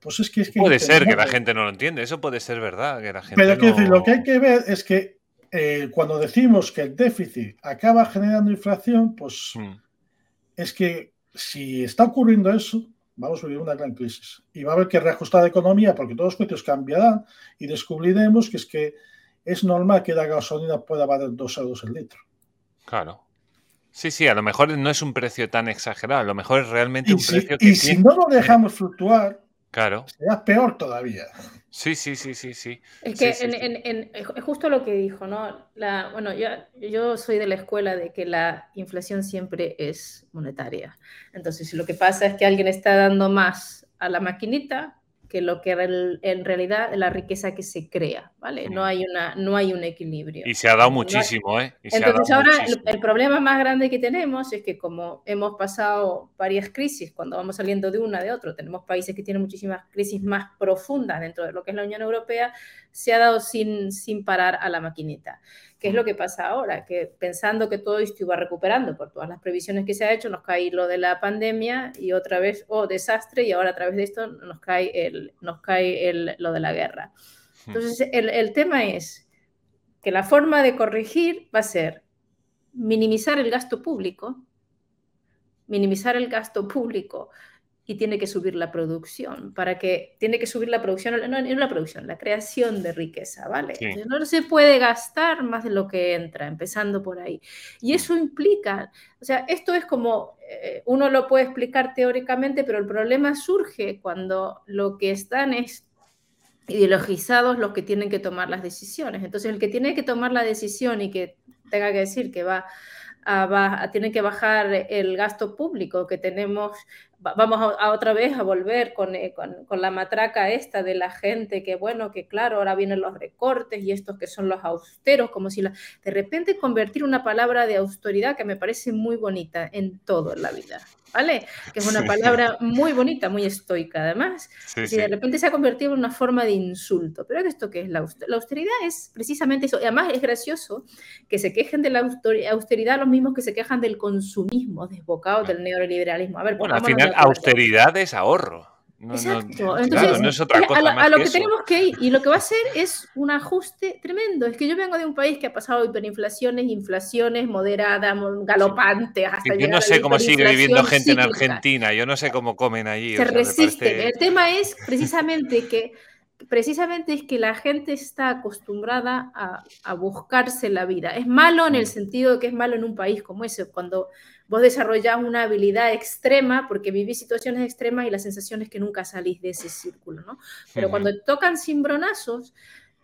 Pues es que, es que puede ser que la gente no lo entiende, eso puede ser verdad, que la gente Pero no- decir, lo que hay que ver es que eh, cuando decimos que el déficit acaba generando inflación, pues Mm, es que si está ocurriendo eso, vamos a vivir una gran crisis. Y va a haber que reajustar la economía porque todos los precios cambiarán y descubriremos que es que es normal que la gasolina pueda valer dos euros el litro. Claro. Sí, sí, a lo mejor no es un precio tan exagerado, a lo mejor es realmente Y, un si, precio que y si no lo dejamos fluctuar, Claro. será peor todavía. Sí, sí, sí, sí, sí. Es Sí, que sí, en- sí. en- en- es justo lo que dijo, ¿no? La, bueno, yo, yo soy de la escuela de que la inflación siempre es monetaria. Entonces, si lo que pasa es que alguien está dando más a la maquinita que lo que en realidad la riqueza que se crea, ¿vale? No Mm. hay, una, no hay un equilibrio. Y se ha dado muchísimo, ¿eh? Y Entonces ahora el, muchísimo. el problema más grande que tenemos es que como hemos pasado varias crisis, cuando vamos saliendo de una de otra, tenemos países que tienen muchísimas crisis más profundas dentro de lo que es la Unión Europea, se ha dado sin, sin parar a la maquinita. ¿Qué es lo que pasa ahora? Que pensando que todo esto iba recuperando por todas las previsiones que se ha hecho, nos cae lo de la pandemia y otra vez, oh, desastre, y ahora a través de esto nos cae, el, nos cae el, lo de la guerra. Hmm. Entonces, el, el tema es que la forma de corregir va a ser minimizar el gasto público, minimizar el gasto público y tiene que subir la producción, para que tiene que subir la producción, no, no la producción, la creación de riqueza, ¿vale? Sí. Entonces, no se puede gastar más de lo que entra, empezando por ahí. Y eso implica, o sea, esto es como, eh, uno lo puede explicar teóricamente, pero el problema surge cuando lo que están es ideologizados los que tienen que tomar las decisiones. Entonces, el que tiene que tomar la decisión y que tenga que decir que va a, a tiene que bajar el gasto público que tenemos, vamos a, a otra vez a volver con, eh, con, con la matraca esta de la gente que, bueno, que claro, ahora vienen los recortes y estos que son los austeros, como si la, de repente convertir una palabra de austeridad que me parece muy bonita en todo en la vida, ¿vale? Que es una Sí. palabra muy bonita, muy estoica además, Sí, y sí. de repente se ha convertido en una forma de insulto. Pero ¿esto qué es la austeridad? La austeridad es precisamente eso. Y además es gracioso que se quejen de la austeridad los mismos que se quejan del consumismo desbocado del neoliberalismo. A ver, Bueno, al de final, austeridad es ahorro. No, no- Exacto. claro, Entonces, no es otra a cosa la- más a lo que que, tenemos que ir y lo que va a ser es un ajuste tremendo. Es que yo vengo de un país que ha pasado hiperinflaciones, inflaciones moderadas, mo- galopantes, hasta Yo no a sé cómo sigue viviendo gente en cíclica Argentina. Yo no sé cómo comen allí. se o sea, resisten. parece- El tema es precisamente que precisamente es que la gente está acostumbrada a, a buscarse la vida. Es malo en el Mm. sentido de que es malo en un país como ese, cuando vos desarrollás una habilidad extrema porque vivís situaciones extremas y la sensación es que nunca salís de ese círculo, ¿no? Pero cuando tocan cimbronazos,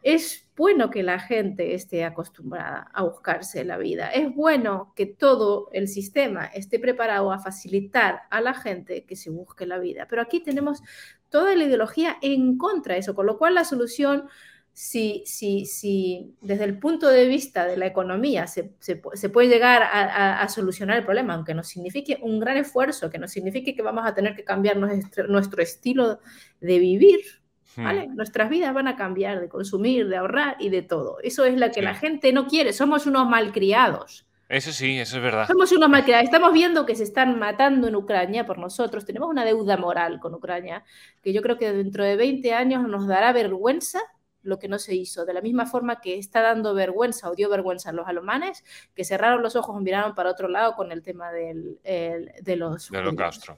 es bueno que la gente esté acostumbrada a buscarse la vida. Es bueno que todo el sistema esté preparado a facilitar a la gente que se busque la vida. Pero aquí tenemos toda la ideología en contra de eso, con lo cual la solución, si, si, si desde el punto de vista de la economía se, se, se puede llegar a, a, a, solucionar el problema, aunque nos signifique un gran esfuerzo, que nos signifique que vamos a tener que cambiar nuestro, nuestro estilo de vivir, ¿Vale? Hmm. Nuestras vidas van a cambiar de consumir, de ahorrar y de todo. Eso es lo que sí. la gente no quiere. Somos unos malcriados. Eso sí, eso es verdad. Somos unos malcriados. Estamos viendo que se están matando en Ucrania por nosotros. Tenemos una deuda moral con Ucrania que yo creo que dentro de 20 años nos dará vergüenza lo que no se hizo. De la misma forma que está dando vergüenza o dio vergüenza a los alemanes que cerraron los ojos y miraron para otro lado con el tema del, el, de los... Del holocausto.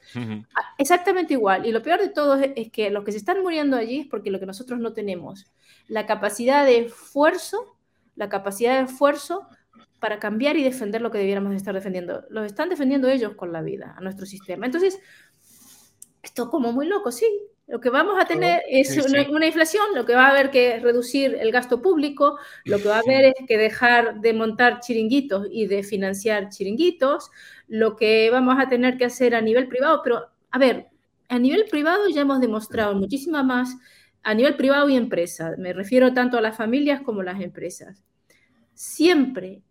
Exactamente igual. Y lo peor de todo es, es, que los que se están muriendo allí es porque lo que nosotros no tenemos, la capacidad de esfuerzo, la capacidad de esfuerzo para cambiar y defender lo que debiéramos estar defendiendo. Los están defendiendo ellos con la vida, a nuestro sistema. Entonces, esto es como muy loco, sí. Lo que vamos a tener es sí, una, una, inflación, lo que va a haber que reducir el gasto público, lo que va a haber es que dejar de montar chiringuitos y de financiar chiringuitos, lo que vamos a tener que hacer a nivel privado, pero a ver, a nivel privado ya hemos demostrado muchísima más, a nivel privado y empresa, me refiero tanto a las familias como a las empresas. Siempre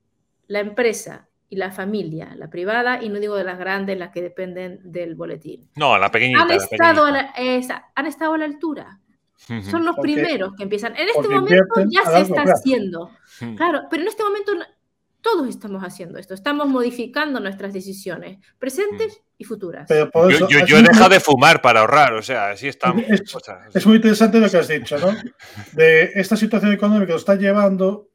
la empresa y la familia, la privada, y no digo de las grandes, las que dependen del boletín. No, la pequeñita. Han, la estado, pequeñita. A la, esa, han estado a la altura. Son los porque, primeros que empiezan. En este momento ya se está plazo. haciendo. Claro, pero en este momento todos estamos haciendo esto. Estamos modificando nuestras decisiones, presentes y futuras. Pero por Yo, eso, yo, así yo he dejado de fumar para ahorrar, o sea, así estamos. Es- O sea, Es muy interesante lo que has dicho, ¿no? De esta situación económica que nos está llevando,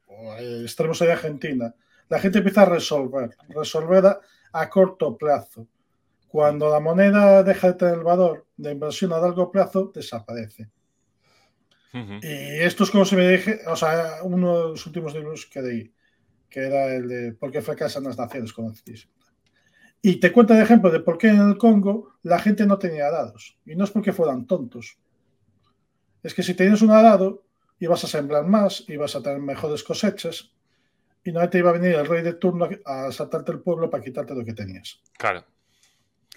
extremos de Argentina, la gente empieza a resolver, resolver a, a corto plazo. Cuando la moneda deja de tener el valor de inversión a largo plazo, desaparece. Y esto es como si me dije, o sea, uno de los últimos libros que leí, que era el de ¿Por qué fracasan las naciones? conocidas. Y te cuenta de ejemplo de por qué en el Congo la gente no tenía arados. Y no es porque fueran tontos. Es que si tenías un arado, ibas a sembrar más, ibas a tener mejores cosechas, y no te iba a venir el rey de turno a saltarte el pueblo para quitarte lo que tenías. Claro.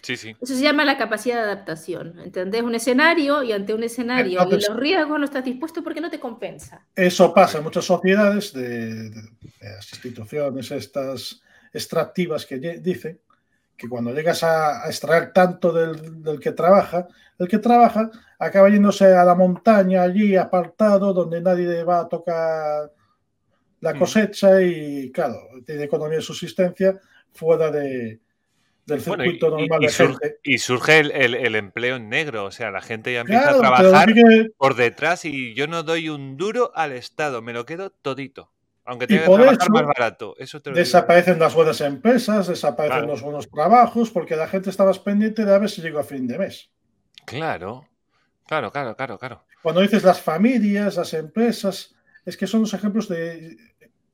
Sí, sí. Eso se llama la capacidad de adaptación. ¿Entendés? Un escenario y ante un escenario Entonces- y los riesgos no estás dispuesto porque no te compensa. Eso pasa en muchas sociedades de, de- de las instituciones estas extractivas que dicen que cuando llegas a, a extraer tanto del, del que trabaja, el que trabaja acaba yéndose a la montaña allí apartado donde nadie le va a tocar la Mm. cosecha y claro, tiene economía de subsistencia fuera de, del Bueno, y, circuito y- normal y de sur- gente. y surge el, el- el empleo en negro, o sea, la gente ya empieza Claro, a trabajar que- por detrás y yo no doy un duro al Estado, me lo quedo todito. Aunque tenga que trabajar eso más barato. Eso te lo digo. Desaparecen las buenas empresas, desaparecen Claro. los buenos trabajos, porque la gente estaba pendiente de a ver si llegó a fin de mes. Claro, claro, claro, claro, claro. Cuando dices las familias, las empresas, es que son los ejemplos de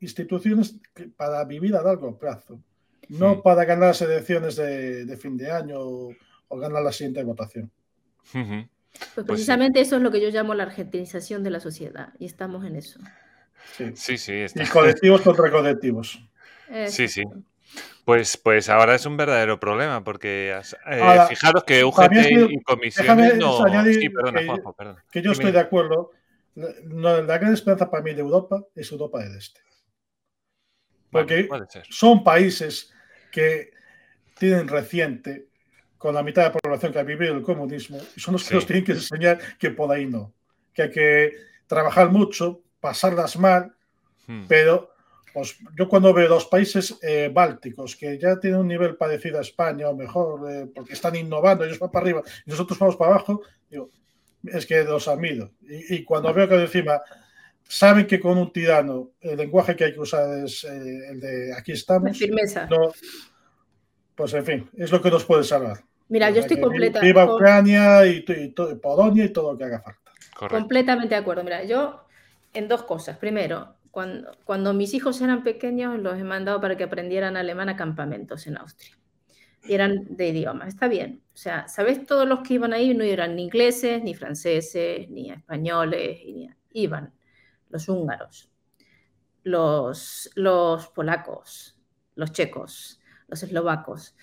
instituciones que- para vivir a largo plazo, no para ganar las elecciones de, de fin de año o, o ganar la siguiente votación. Pues sí. precisamente eso es lo que yo llamo la argentinización de la sociedad y estamos en eso. Sí. Sí, sí, está. Y colectivos contra colectivos. Sí, sí. Pues, pues ahora es un verdadero problema, porque eh, Ahora, fijaros que UGT también es que- y comisiones déjame no. añadir Sí, perdona, que- Juanjo, perdona. Que yo Dime, estoy de acuerdo. La, no, la gran esperanza para mí de Europa es Europa del Este. Porque son países que tienen reciente con la mitad de la población que ha vivido el comunismo y son los que Sí. nos tienen que enseñar que por ahí no. Que hay que trabajar mucho, pasarlas mal, Hmm. pero pues, yo cuando veo los países eh, bálticos que ya tienen un nivel parecido a España o mejor, eh, porque están innovando, ellos van para arriba y nosotros vamos para abajo, digo, es que los admiro. Y, y cuando veo que encima saben que con un tirano el lenguaje que hay que usar es eh, el de aquí La estamos, firmeza. no, pues en fin, es lo que nos puede salvar. Mira, yo estoy completa, Viva Ucrania y, Polonia y todo lo que haga falta. Correcto. completamente de acuerdo. Mira, yo en dos cosas. Primero, cuando, cuando mis hijos eran pequeños, los he mandado para que aprendieran alemán a campamentos en Austria. Y eran de idioma. Está bien. O sea, ¿sabes? Todos los que iban ahí no eran ni ingleses, ni franceses, ni españoles. ni- iban los húngaros, los, los polacos, los checos, los eslovacos,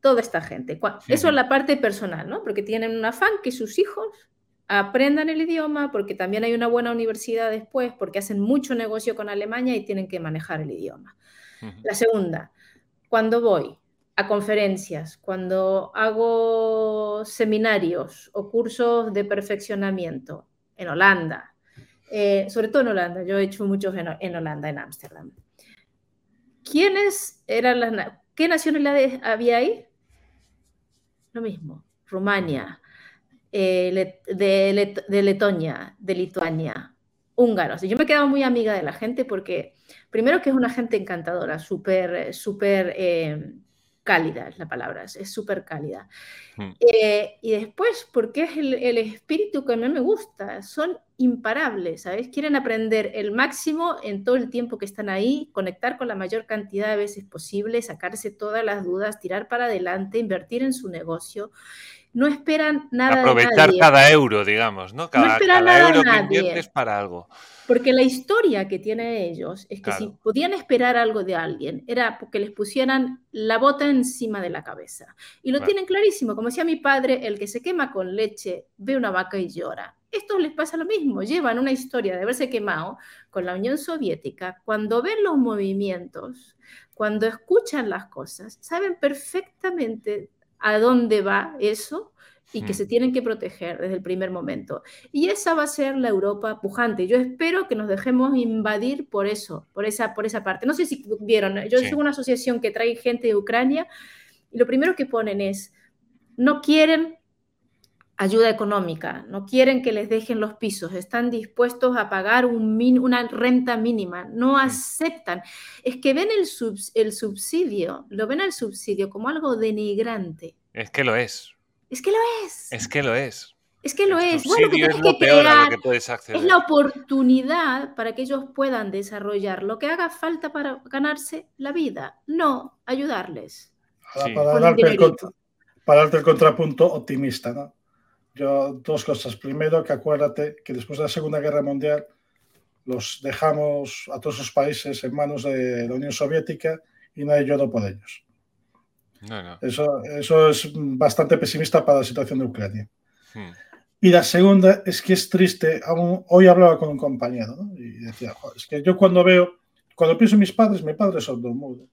toda esta gente. Eso es la parte personal, ¿no? Porque tienen un afán que sus hijos aprendan el idioma, porque también hay una buena universidad después, porque hacen mucho negocio con Alemania y tienen que manejar el idioma. La segunda, cuando voy a conferencias, cuando hago seminarios o cursos de perfeccionamiento en Holanda, eh, sobre todo en Holanda, yo he hecho muchos en, en Holanda, en Ámsterdam. ¿Quiénes eran las, qué nacionalidades había ahí? Lo mismo, Rumania, eh, de, de Letonia, de Lituania, húngaros. Yo me he quedado muy amiga de la gente porque, primero que es una gente encantadora, súper, súper eh, cálida es la palabra, es súper cálida. Mm. Eh, y después, porque es el, el espíritu que a mí me gusta, son imparables, ¿sabes? Quieren aprender el máximo en todo el tiempo que están ahí, conectar con la mayor cantidad de veces posible, sacarse todas las dudas, tirar para adelante, invertir en su negocio. No esperan nada de Aprovechar nadie. cada euro, digamos, ¿no? Cada, espera cada nada de euro que nadie. inviertes para algo. Porque la historia que tienen ellos es que si podían esperar algo de alguien, era porque les pusieran la bota encima de la cabeza. Y lo Claro. tienen clarísimo. Como decía mi padre, el que se quema con leche ve una vaca y llora. Esto les pasa lo mismo. Llevan una historia de haberse quemado con la Unión Soviética. Cuando ven los movimientos, cuando escuchan las cosas, saben perfectamente a dónde va eso y que se tienen que proteger desde el primer momento. Y esa va a ser la Europa pujante. Yo espero que nos dejemos invadir por eso, por esa, por esa parte. No sé si vieron, yo Sí. sigo una asociación que trae gente de Ucrania y lo primero que ponen es, no quieren ayuda económica, no quieren que les dejen los pisos, están dispuestos a pagar una renta mínima, no aceptan. Es que ven el, el subsidio, lo ven al subsidio como algo denigrante. Es que lo es. Es que lo es. Es que lo es. Es que lo es. Bueno, que es lo peor a lo que puedes acceder. Es la oportunidad para que ellos puedan desarrollar lo que haga falta para ganarse la vida, no ayudarles. Para, darte el para, darte el contrapunto optimista, ¿no? Yo, dos cosas. Primero, que acuérdate que después de la Segunda Guerra Mundial los dejamos a todos los países en manos de la Unión Soviética y nadie lloró por ellos. Eso, eso es bastante pesimista para la situación de Ucrania. Hmm. Y la segunda es que es triste. hoy hablaba con un compañero y decía, es que yo cuando veo, cuando pienso en mis padres, mi padre es sordomudo.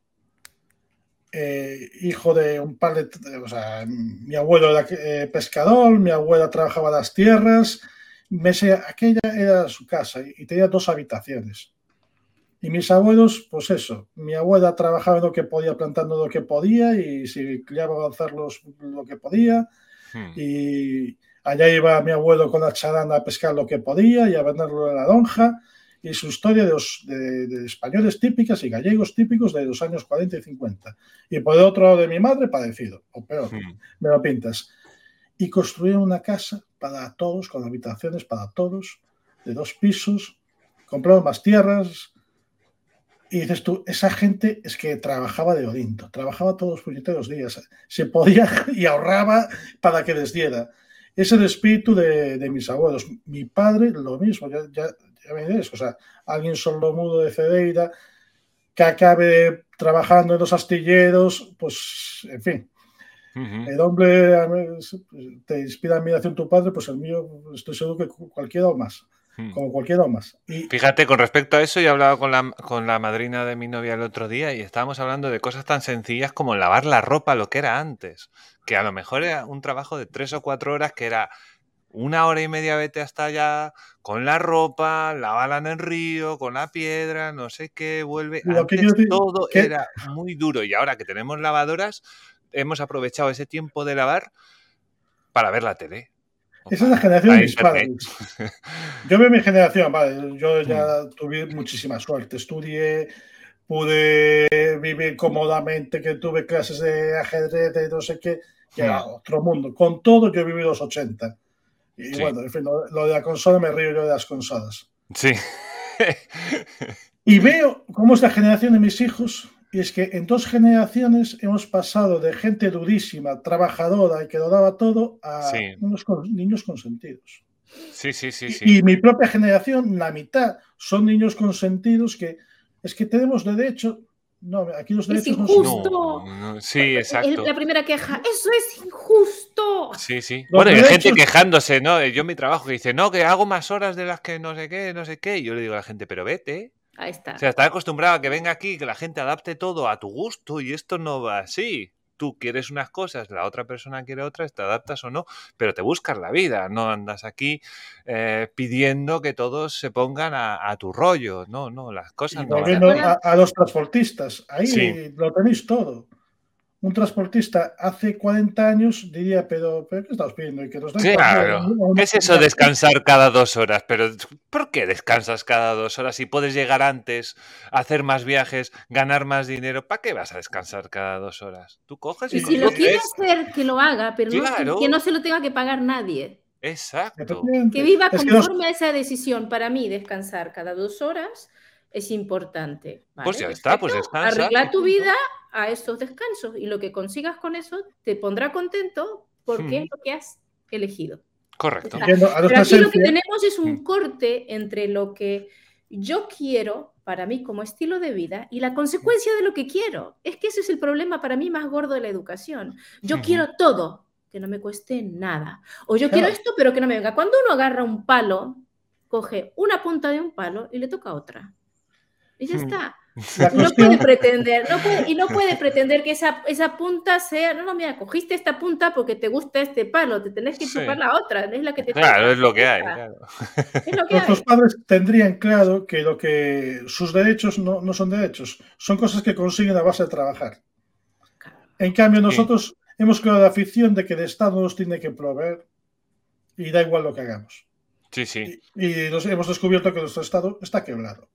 Eh, hijo de un par de, o sea, mi abuelo era eh, pescador, mi abuela trabajaba las tierras, me aquella era su casa y, tenía dos habitaciones. Y mis abuelos, pues eso, mi abuela trabajaba en lo que podía, plantando lo que podía y si criaba avanzarlos lo que podía. Hmm. Y allá iba mi abuelo con la charana a pescar lo que podía y a venderlo en la lonja y su historia de, los, de, españoles típicas y gallegos típicos de los años 40 y 50. Y por el otro lado de mi madre, parecido, o peor, hmm. me lo pintas. Y construyeron una casa para todos, con habitaciones para todos, de dos pisos, compraron más tierras. Y dices tú, esa gente es que trabajaba de Odinto, trabajaba todos los puñeteros días, se podía y ahorraba para que les diera. Es el espíritu de, de mis abuelos. Mi padre, lo mismo, ya, ya, o sea, alguien sordomudo de Cedeira que acabe trabajando en los astilleros, pues, en fin. El hombre te inspira admiración tu padre, pues el mío estoy seguro que cualquiera o más. Hmm. Como cualquiera o más. Y... Fíjate, con respecto a eso, yo hablaba con la, con la madrina de mi novia el otro día y estábamos hablando de cosas tan sencillas como lavar la ropa, lo que era antes. Que a lo mejor era un trabajo de tres o cuatro horas que era una hora y media vete hasta allá con la ropa, lávala en el río, con la piedra, no sé qué, vuelve. todo era muy duro y ahora que tenemos lavadoras, hemos aprovechado ese tiempo de lavar para ver la tele. Esa es la generación de mis padres. Yo veo mi generación, vale, yo ya mm. tuve muchísima suerte, estudié, pude vivir cómodamente, que tuve clases de ajedrez, de no sé qué, que era mm. otro mundo. Con todo, yo he vivido los 80 y bueno, en fin, lo, de la consola me río yo de las consolas. Sí. y veo cómo es la generación de mis hijos. Y es que en dos generaciones hemos pasado de gente durísima, trabajadora y que lo daba todo a unos niños consentidos. Sí, sí, sí, sí. Y mi propia generación, la mitad, son niños consentidos que es que tenemos derecho no, aquí los derechos es injusto. No, sí, exacto. La primera queja, eso es injusto. Sí, sí. bueno, y hay gente quejándose, ¿no? Yo en mi trabajo que dice, no, que hago más horas de las que no sé qué, no sé qué. Y yo le digo a la gente, pero vete. Ahí está. O sea, está acostumbrado a que venga aquí, que la gente adapte todo a tu gusto y esto no va así tú quieres unas cosas, la otra persona quiere otras, te adaptas o no, pero te buscas la vida, no andas aquí eh, pidiendo que todos se pongan a, tu rollo, no, no, las cosas no. a, a, los transportistas, ahí lo tenéis todo un transportista hace 40 años diría, pero, ¿pero ¿qué estamos pidiendo? que claro, ¿qué es eso descansar cada dos horas? Pero ¿por qué descansas cada dos horas si puedes llegar antes, hacer más viajes, ganar más dinero? ¿Para qué vas a descansar cada dos horas? Tú coges y... si lo quiere hacer, que lo haga, pero que no se lo tenga que pagar nadie. Exacto. Que viva conforme a esa decisión. Para mí, descansar cada dos horas es importante. Pues ya está, pues descansa. Arregla tu vida a estos descansos y lo que consigas con eso te pondrá contento porque es lo que has elegido. Correcto. pero aquí lo que tenemos es un corte entre lo que yo quiero para mí como estilo de vida y la consecuencia de lo que quiero. Es que ese es el problema para mí más gordo de la educación. Yo quiero todo, que no me cueste nada. O yo quiero esto, pero que no me venga. Cuando uno agarra un palo, coge una punta de un palo y le toca otra. Y ya está. No puede pretender, y no puede pretender que esa, esa punta sea, no, no, mira, cogiste esta punta porque te gusta este palo, te tenés que tocar la otra, es la que te Claro, es lo que hay, claro. Nuestros padres tendrían claro que lo que sus derechos no, no, son derechos, son cosas que consiguen a base de trabajar. En cambio, nosotros hemos creado la afición de que el Estado nos tiene que proveer y da igual lo que hagamos. Sí, sí. Y, y nos hemos descubierto que nuestro Estado está quebrado.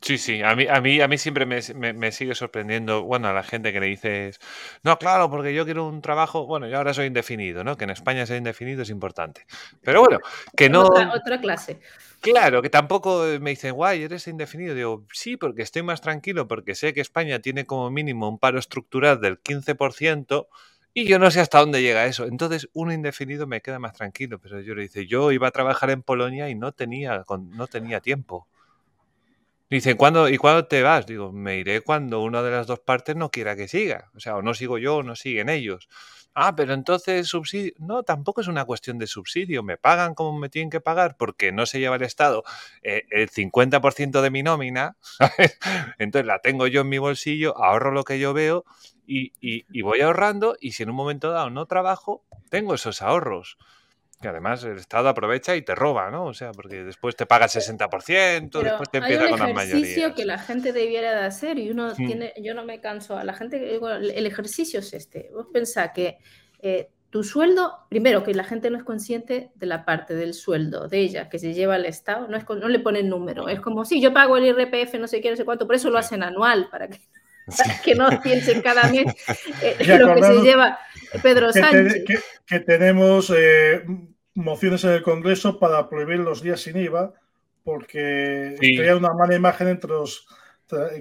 Sí, sí, a mí, a mí, a mí siempre me, me- me sigue sorprendiendo, bueno, a la gente que le dices, no, claro, porque yo quiero un trabajo, bueno, yo ahora soy indefinido, ¿no? Que en España ser indefinido es importante. Pero bueno, que no, Otra, otra clase. claro, que tampoco me dicen, guay, eres indefinido. Digo, sí, porque estoy más tranquilo, porque sé que España tiene como mínimo un paro estructural del 15%. Y yo no sé hasta dónde llega eso. Entonces, un indefinido me queda más tranquilo. Pero yo le dice, yo iba a trabajar en Polonia y no tenía, no tenía tiempo. Dicen, ¿cuándo, ¿y cuándo te vas? Digo, me iré cuando una de las dos partes no quiera que siga. O sea, o no sigo yo o no siguen ellos. Ah, pero entonces subsidio. No, tampoco es una cuestión de subsidio. Me pagan como me tienen que pagar porque no se lleva el Estado eh, el 50% de mi nómina. ¿sabes? Entonces la tengo yo en mi bolsillo, ahorro lo que yo veo y, y- y voy ahorrando. Y si en un momento dado no trabajo, tengo esos ahorros. Que además el Estado aprovecha y te roba, ¿no? O sea, porque después te paga el 60%, Pero después te empieza un con las ejercicio mayorías. que la gente debiera de hacer y uno Hmm. tiene, yo no me canso, a la gente, el ejercicio es este. Vos pensás que eh, tu sueldo, primero que la gente no es consciente de la parte del sueldo de ella que se lleva al Estado, no, es, con- no le ponen número, es como, sí, yo pago el IRPF, no sé qué, no sé cuánto, por eso lo hacen anual, para que. Para que no piensen cada mes eh, lo que se lleva Pedro Que, te- Sánchez. que- que tenemos eh, mociones en el Congreso para prohibir los días sin IVA porque Sí. crea una mala imagen entre los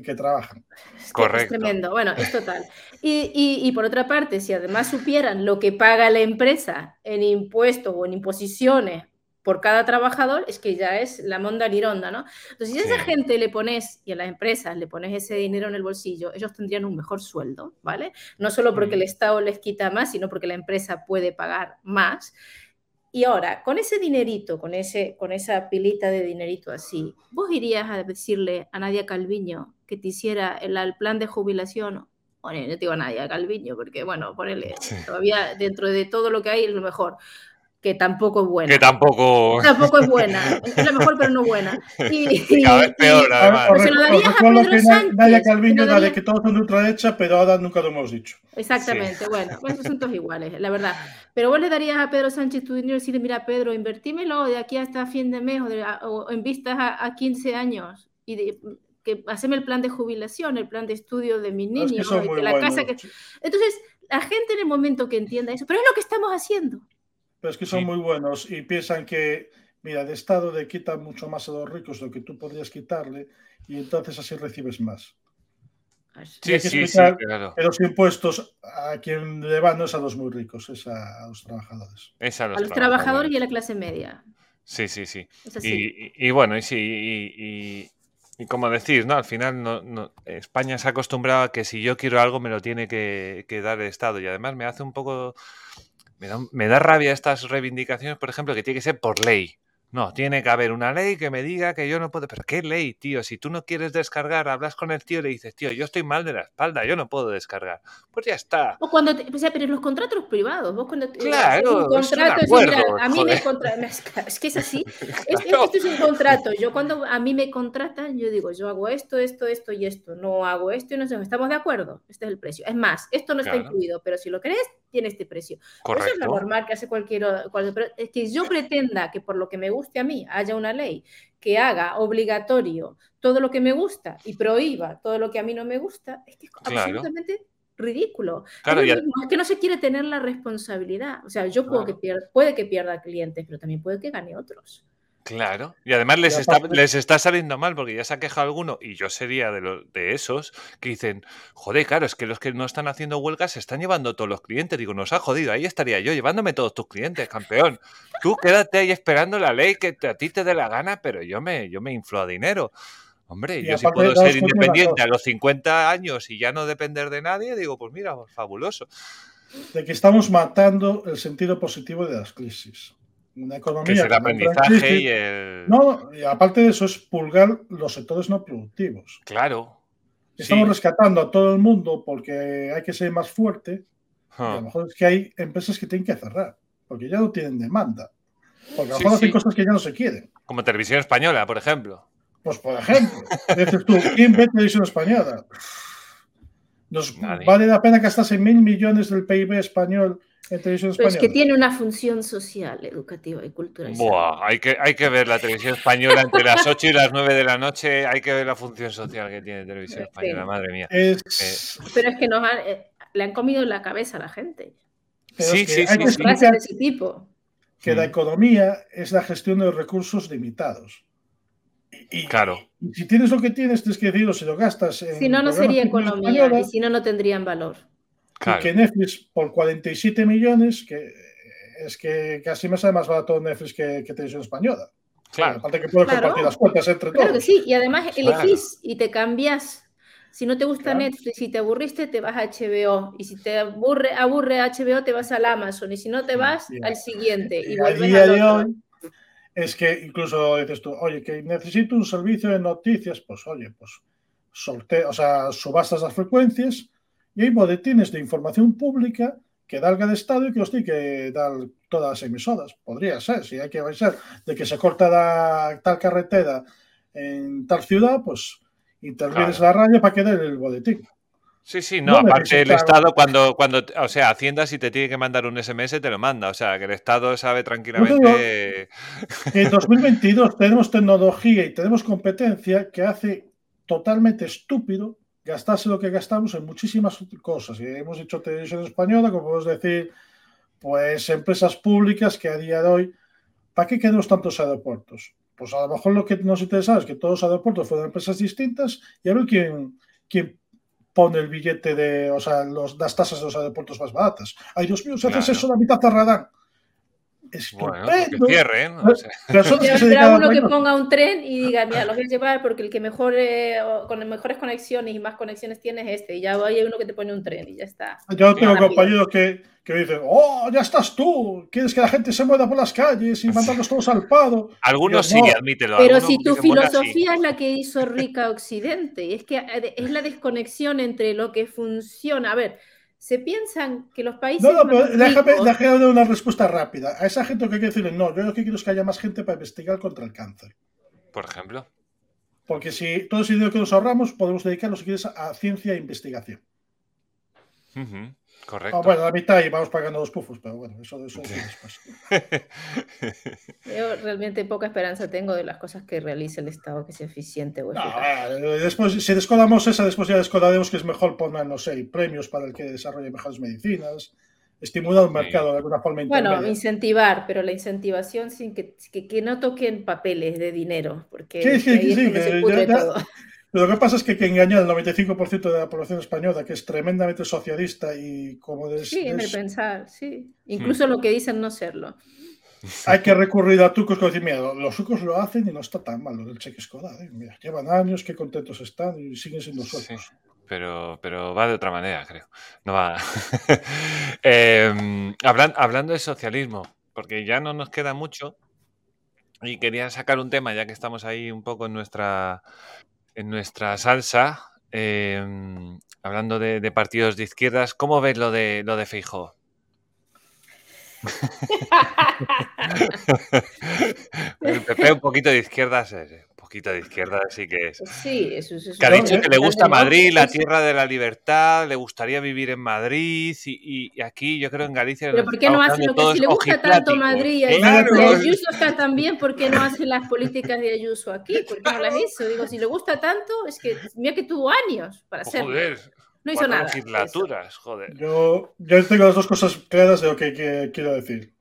que trabajan. Es que Correcto. Es tremendo. Bueno, es total. Y, y- y por otra parte, si además supieran lo que paga la empresa en impuestos o en imposiciones por cada trabajador, es que ya es la monda lironda, ¿no? Entonces, si a esa Sí. gente le pones y a las empresas le pones ese dinero en el bolsillo, ellos tendrían un mejor sueldo, ¿vale? No solo porque el Ujú. Estado les quita más, sino porque la empresa puede pagar más. Y ahora, con ese dinerito, con, ese, con esa pilita de dinerito así, ¿vos irías a decirle a Nadia Calviño que te hiciera el, el plan de jubilación? Bueno, no te digo a Nadia Calviño, porque bueno, ponele, todavía dentro de todo lo que hay es lo mejor, que tampoco es buena. Que tampoco. Tampoco es buena, es la mejor pero no buena. Y, Cada vez y- peor, y- además. Se lo darías a Pedro que Sánchez, Nadia se Calviño de darías- que todos son de ultraderecha, pero ahora nunca lo hemos dicho. Exactamente, bueno, pues son todos iguales, la verdad. Pero vos le darías a Pedro Sánchez tu dinero y decirle, mira, Pedro, invertímelo de aquí hasta fin de mes o, de- o en vistas a, a 15 años y de, que haceme el plan de jubilación, el plan de estudio de mis No, es que niños, de la buenos. casa que... Entonces, la gente en el momento que entienda eso, pero es lo que estamos haciendo. Pero es que son Sí. muy buenos y piensan que, mira, de Estado le quitan mucho más a los ricos de lo que tú podrías quitarle y entonces así recibes más. Sí, sí, sí, claro. Que los impuestos a quien le van no es a los muy ricos, es a, a los trabajadores. Es a A los, los trabajadores y a la clase media. Sí, sí, sí. Y, y- y bueno, y sí, y, y- y como decís, ¿no? Al final no, no- España se ha acostumbrado a que si yo quiero algo me lo tiene que, que dar el Estado. Y además me hace un poco. Me da, me da rabia estas reivindicaciones, por ejemplo, que tiene que ser por ley. No, tiene que haber una ley que me diga que yo no puedo. Pero ¿qué ley, tío? Si tú no quieres descargar, hablas con el tío y le dices, tío, yo estoy mal de la espalda, yo no puedo descargar. Pues ya está. O cuando te- o sea, pero en los contratos privados, vos cuando Claro, un es un contrato, decís, mira, acuerdo, a mí me joder. contratan, es que es así, es, Claro. esto es un contrato, yo cuando a mí me contratan, yo digo, yo hago esto, esto, esto y esto, no hago esto y no sé, estamos de acuerdo, este es el precio. Es más, esto no está Claro. incluido, pero si lo querés, tiene este precio. Eso es lo normal que hace cualquier, cual- pero es que yo pretenda que por lo que me guste a mí haya una ley que haga obligatorio todo lo que me gusta y prohíba todo lo que a mí no me gusta, es que es Claro. absolutamente ridículo. Claro, es, mismo, que no se quiere tener la responsabilidad. O sea, yo puedo que pierda, puede que pierda clientes, pero también puede que gane otros. Claro, y además les está, les está saliendo mal porque ya se ha quejado alguno, y yo sería de, los, de esos que dicen, joder, claro, es que los que no están haciendo huelgas se están llevando todos los clientes. Digo, nos ha jodido, ahí estaría yo llevándome todos tus clientes, campeón. Tú quédate ahí esperando la ley que te- a ti te dé la gana, pero yo me, yo me inflo a dinero. Hombre, Y yo si puedo ser independiente a los 50 años y ya no depender de nadie, digo, pues mira, fabuloso. De que estamos matando el sentido positivo de las crisis. Una Que economía es el que no entra en aprendizaje y el... No, y aparte de eso es pulgar los sectores no productivos. Claro. Estamos sí. rescatando a todo el mundo porque hay que ser más fuerte. y a lo mejor es que hay empresas que tienen que cerrar porque ya no tienen demanda. Porque a lo mejor hacen cosas que ya no se quieren. Como televisión española, por ejemplo. Pues por ejemplo, dices tú, ¿quién ve televisión española? Nos Nadie. vale la pena gastarse mil millones del PIB español televisión Pero es que tiene una función social, educativa y cultural. Buah, hay que, hay que ver la televisión española entre las 8 y las 9 de la noche. Hay que ver la función social que tiene televisión Sí. española, madre mía. Es- Pero es que nos han- eh, le han comido la cabeza a la gente. pero Sí, es que sí, hay sí, que sí. De ese tipo. que la Mm. economía es la gestión de los recursos limitados. Y, Claro. y si tienes lo que tienes, tienes que decirlo, si lo gastas en Si no, no sería televisión economía española, y si no, no tendrían valor. Claro. y que Netflix por 47 millones, que es que casi me sale más barato Netflix que, que televisión española. Claro. Aparte que puedo Claro. compartir las cuentas entre Claro que todos. sí, y además Claro. elegís y te cambias. Si no te gusta Claro. Netflix y te aburriste, te vas a HBO. Y si te aburre, aburre HBO, te vas al Amazon. Y si no te vas, bien. al siguiente. Y Y a día al de hoy es que incluso dices tú, oye, que necesito un servicio de noticias, pues oye, pues sorteo, o sea, subastas las frecuencias y hay boletines de información pública que da el Estado y que los tiene que dar todas las emisoras. Podría ser, si hay que ser de que se corta la, tal carretera en tal ciudad, pues intervienes Claro. la radio para que dé el boletín. Sí, sí, no, No aparte el Estado cuando, cuando, o sea, Hacienda si te tiene que mandar un SMS te lo manda, o sea, que el Estado sabe tranquilamente... en 2022 tenemos tecnología y tenemos competencia que hace totalmente estúpido gastarse lo que gastamos en muchísimas cosas. Y hemos dicho televisión española, como podemos decir, pues empresas públicas que a día de hoy, ¿para qué queremos tantos aeropuertos? Pues a lo mejor lo que nos interesa es que todos los aeropuertos fueran empresas distintas y a ver quién, quién pone el billete de, o sea, los, las tasas de los aeropuertos más baratas. Ay, Dios mío, si haces Claro. eso, la mitad cerrarán. Bueno, pues Estupendo. que cierren, o sea, a uno que ponga un tren y diga, mira, los voy a llevar porque el que mejor, eh, con mejores conexiones y más conexiones tiene es este. Y ya hay uno que te pone un tren y ya está. Yo tengo Rápido. compañeros que, que dicen, oh, ya estás tú, quieres que la gente se mueva por las calles y mandarlos todos al paro. algunos sí, no. admítelo. Pero si tu sí. filosofía es la que hizo rica Occidente, es que eh, es la desconexión entre lo que funciona. A ver, se piensan que los países No, no, pero déjame, ricos- déjame dar una respuesta rápida. A esa gente lo que hay que decirle, no, yo lo que quiero es que haya más gente para investigar contra el cáncer. Por ejemplo. Porque si todo ese dinero que nos ahorramos, podemos dedicarlo, si quieres, a ciencia e investigación. Ujú, Correcto. Ah, bueno, la mitad y vamos pagando los pufos, pero bueno, eso, eso es después. Yo realmente poca esperanza tengo de las cosas que realice el Estado que sea eficiente o No, eficaz. eh, después, si descolamos esa, después ya descolaremos que es mejor poner, no sé, premios para el que desarrolle mejores medicinas, estimular el Sí. mercado de alguna forma Bueno, intermedia. incentivar, pero la incentivación sin que, que, que no toquen papeles de dinero, porque Sí, sí, ahí sí, es sí, donde se pudre ya- ya- todo. Lo que pasa es que, que engañar al 95% de la población española, que es tremendamente socialista y como des- Sí, en el des- pensar, sí. Incluso lo que dicen no serlo. hay que recurrir a trucos como decir, mira, los suecos lo hacen y no está tan mal lo del cheque escolar. ¿eh? Mira, llevan años, qué contentos están y siguen siendo Sí. suecos. Pero, pero va de otra manera, creo. No va. Hablan- hablando de socialismo, porque ya no nos queda mucho, y quería sacar un tema, ya que estamos ahí un poco en nuestra, en nuestra salsa, em, hablando de, de partidos de izquierdas, ¿cómo ves lo de lo de Feijóo? El PP un poquito de izquierdas, es, un poquito de izquierdas sí que es. Sí, eso, eso es Que ha dicho que le gusta Madrid, la tierra de la libertad, le gustaría vivir en Madrid y, y- y aquí yo creo en Galicia. Pero ¿por qué no hace lo que si le gusta tanto. Madrid y Claro. Ayuso está tan bien, ¿por qué no hace las políticas de Ayuso aquí? ¿Por qué no las hizo? Digo, si le gusta tanto, es que mira que tuvo años para hacerlo. joder, no hizo nada. legislaturas, joder. Yo, yo tengo las dos cosas claras de lo que, que quiero decir.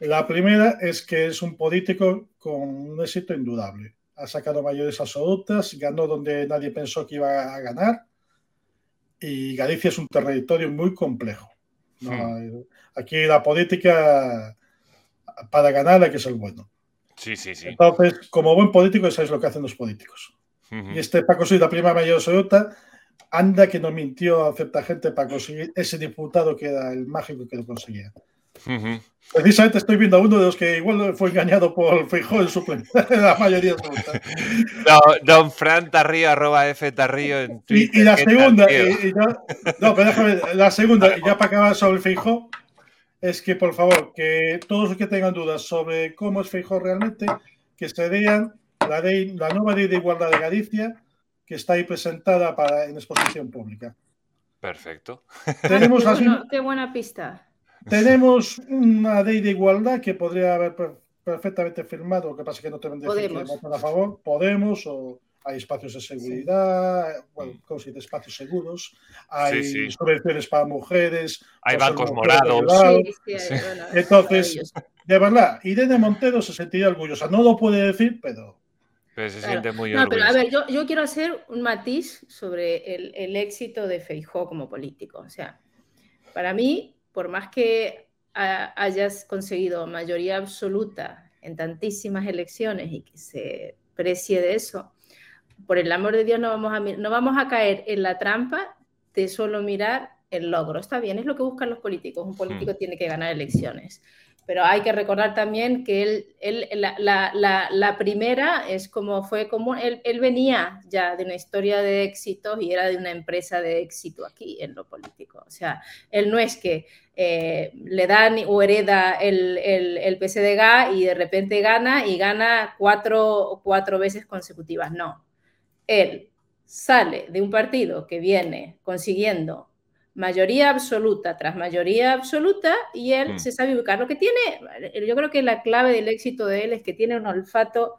La primera es que es un político con un éxito indudable. Ha sacado mayores absolutas, ganó donde nadie pensó que iba a ganar. Y Galicia es un territorio muy complejo. ¿no? Hmm. Aquí la política, para ganar hay que ser bueno. Sí, sí, sí. Entonces, como buen político, sabéis lo que hacen los políticos. Ujú. Y este para conseguir la primera mayoría absoluta, anda que no mintió a cierta gente para conseguir ese diputado que era el mágico que lo conseguía. Ujú. Precisamente estoy viendo a uno de los que igual fue engañado por Feijóo en su la mayoría. No, don Fran Tarrío, arroba F Tarrío en Twitter. Y, y la ¿qué tal, segunda, y- y ya- no, pero déjame, la segunda, y ya para acabar sobre Feijóo, es que por favor, que todos los que tengan dudas sobre cómo es Feijóo realmente, que se vean la, ley, la nueva ley de igualdad de Galicia, que está ahí presentada para, en exposición pública. Perfecto. Tenemos qué, bueno- qué buena pista. Tenemos una ley de igualdad que podría haber per- perfectamente firmado, lo que pasa es que no te ven decir que Podemos. votan a favor, Podemos, o hay espacios de seguridad, bueno, ¿cómo se dice? Espacios seguros, hay Sí, sí. subvenciones para mujeres, Hay bancos morados. Sí, sí, Sí. bueno, es Entonces. De verdad, Irene Montero se sentiría orgullosa. No lo puede decir, pero Pero se Claro. siente muy No, pero a ver, yo, yo quiero hacer un matiz sobre el, el éxito de Feijó como político. O sea, para mí, por más que ha- hayas conseguido mayoría absoluta en tantísimas elecciones y que se precie de eso, por el amor de Dios no vamos a, no vamos a caer en la trampa de solo mirar el logro. Está bien, es lo que buscan los políticos. Un político tiene que ganar elecciones. Pero hay que recordar también que él, él- la, la- la- primera es como fue como él, él venía ya de una historia de éxitos y era de una empresa de éxito aquí en lo político. O sea, él no es que eh, le dan o hereda el, el, el PSDG y de repente gana y gana cuatro, cuatro veces consecutivas. No. Él sale de un partido que viene consiguiendo mayoría absoluta tras mayoría absoluta y él Mm. se sabe ubicar. Lo que tiene, yo creo que la clave del éxito de él es que tiene un olfato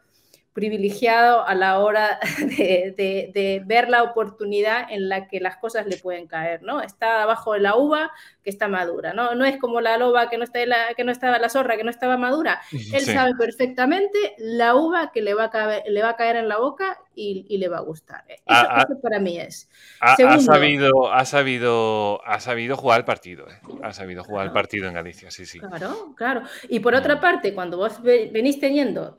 privilegiado a la hora de, de- de ver la oportunidad en la que las cosas le pueden caer, ¿no? Está abajo de la uva que está madura, ¿no? No es como la loba que no, está la, que no estaba, la zorra que no estaba madura. Él Sí. sabe perfectamente la uva que le va a caer, le va a caer en la boca y, y le va a gustar. Eso, Ah, ah. eso para mí es. Ha, ha Segundo. sabido, ha, sabido, ha sabido jugar el partido. ¿eh? Ha sabido jugar el Claro. partido en Galicia, sí, sí. Claro, claro. Y por otra Mm. parte, cuando vos ve- venís teniendo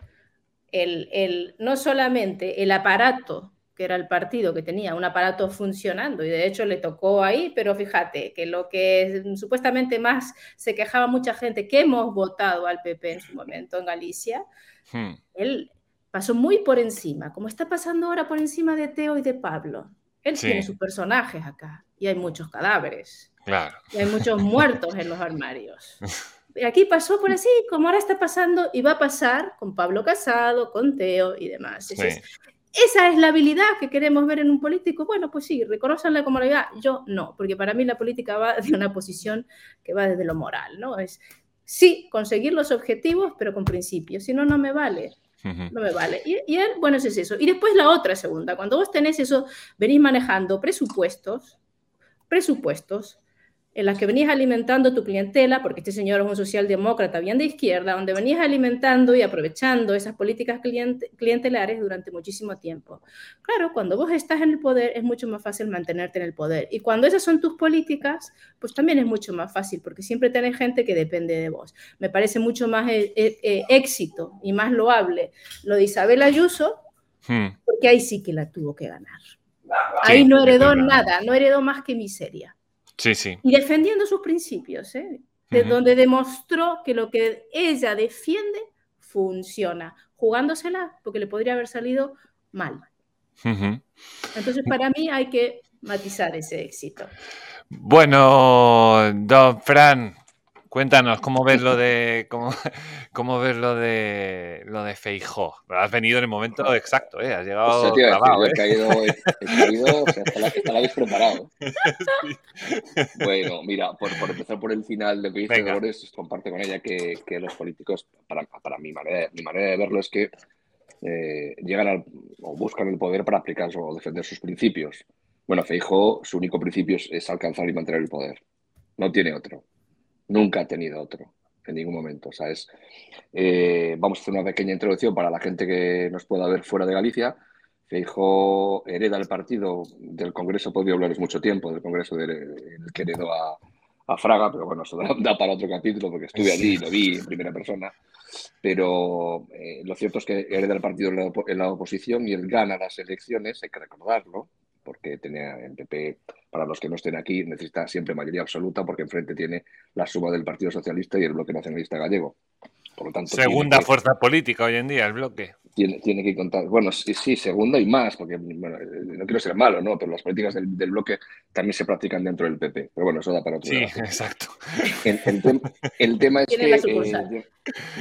el, el- no solamente el aparato, que era el partido que tenía, un aparato funcionando, y de hecho le tocó ahí, pero fíjate que lo que supuestamente más se quejaba mucha gente que hemos votado al PP en su momento en Galicia, Hmm. él pasó muy por encima, como está pasando ahora por encima de Teo y de Pablo. Él Sí. tiene sus personajes acá y hay muchos cadáveres. Claro. Y hay muchos muertos en los armarios. Aquí pasó por así, como ahora está pasando y va a pasar con Pablo Casado, con Teo y demás. Sí. Esa es la habilidad que queremos ver en un político. Bueno, pues sí, reconozcanla como habilidad. Yo no, porque para mí la política va de una posición que va desde lo moral, ¿no? Es sí, conseguir los objetivos, pero con principios. Si no, no me vale. No me vale. Y, y él, bueno, ese es eso. Y después la otra segunda, cuando vos tenés eso, venís manejando presupuestos, presupuestos, en las que venís alimentando tu clientela, porque este señor es un socialdemócrata bien de izquierda, donde venís alimentando y aprovechando esas políticas cliente- clientelares durante muchísimo tiempo. Claro, cuando vos estás en el poder es mucho más fácil mantenerte en el poder. Y cuando esas son tus políticas, pues también es mucho más fácil, porque siempre tenés gente que depende de vos. Me parece mucho más eh, eh, eh, éxito y más loable lo de Isabel Ayuso, Hmm. porque ahí sí que la tuvo que ganar. Ahí no heredó nada, no heredó más que miseria. Sí, sí. Y defendiendo sus principios, ¿eh? de donde demostró que lo que ella defiende funciona, jugándosela porque le podría haber salido mal. Entonces, para mí hay que matizar ese éxito. Bueno, don Fran, cuéntanos cómo ves lo de cómo, cómo ves lo de lo de Feijó. Has venido en el momento exacto, ¿eh? Has llegado Hostia, tío, clavado, he ¿eh? caído, he, caído, o sea, hasta la, hasta la habéis preparado. Sí. Bueno, mira, por, por empezar por el final de lo que dice. Dolores, comparto con ella que, que los políticos, para, para mi, manera, mi manera de verlo, es que eh, llegan al, o buscan el poder para aplicar o defender sus principios. Bueno, Feijóo, su único principio es, es alcanzar y mantener el poder. No tiene otro. Nunca ha tenido otro, en ningún momento. O sea, es, eh, vamos a hacer una pequeña introducción para la gente que nos pueda ver fuera de Galicia. Feijóo hereda el partido del Congreso, podría hablaros mucho tiempo, del Congreso de, en el que heredó a, Fraga, pero bueno, eso da, para otro capítulo porque estuve allí y lo vi en primera persona. Pero eh, lo cierto es que hereda el partido en la, en la oposición y él gana las elecciones, hay que recordarlo, porque tenía el PP, para los que no estén aquí, necesita siempre mayoría absoluta porque enfrente tiene la suma del Partido Socialista y el Bloque Nacionalista Gallego. Por lo tanto, Segunda que- fuerza política hoy en día, el bloque. tiene, tiene que contar. Bueno, sí, sí, segunda y más, porque bueno, no quiero ser malo, ¿no? Pero las políticas del, del bloque también se practican dentro del PP. Pero bueno, eso da para otro Sí, debate. exacto. El, el tem- el tema es que eh,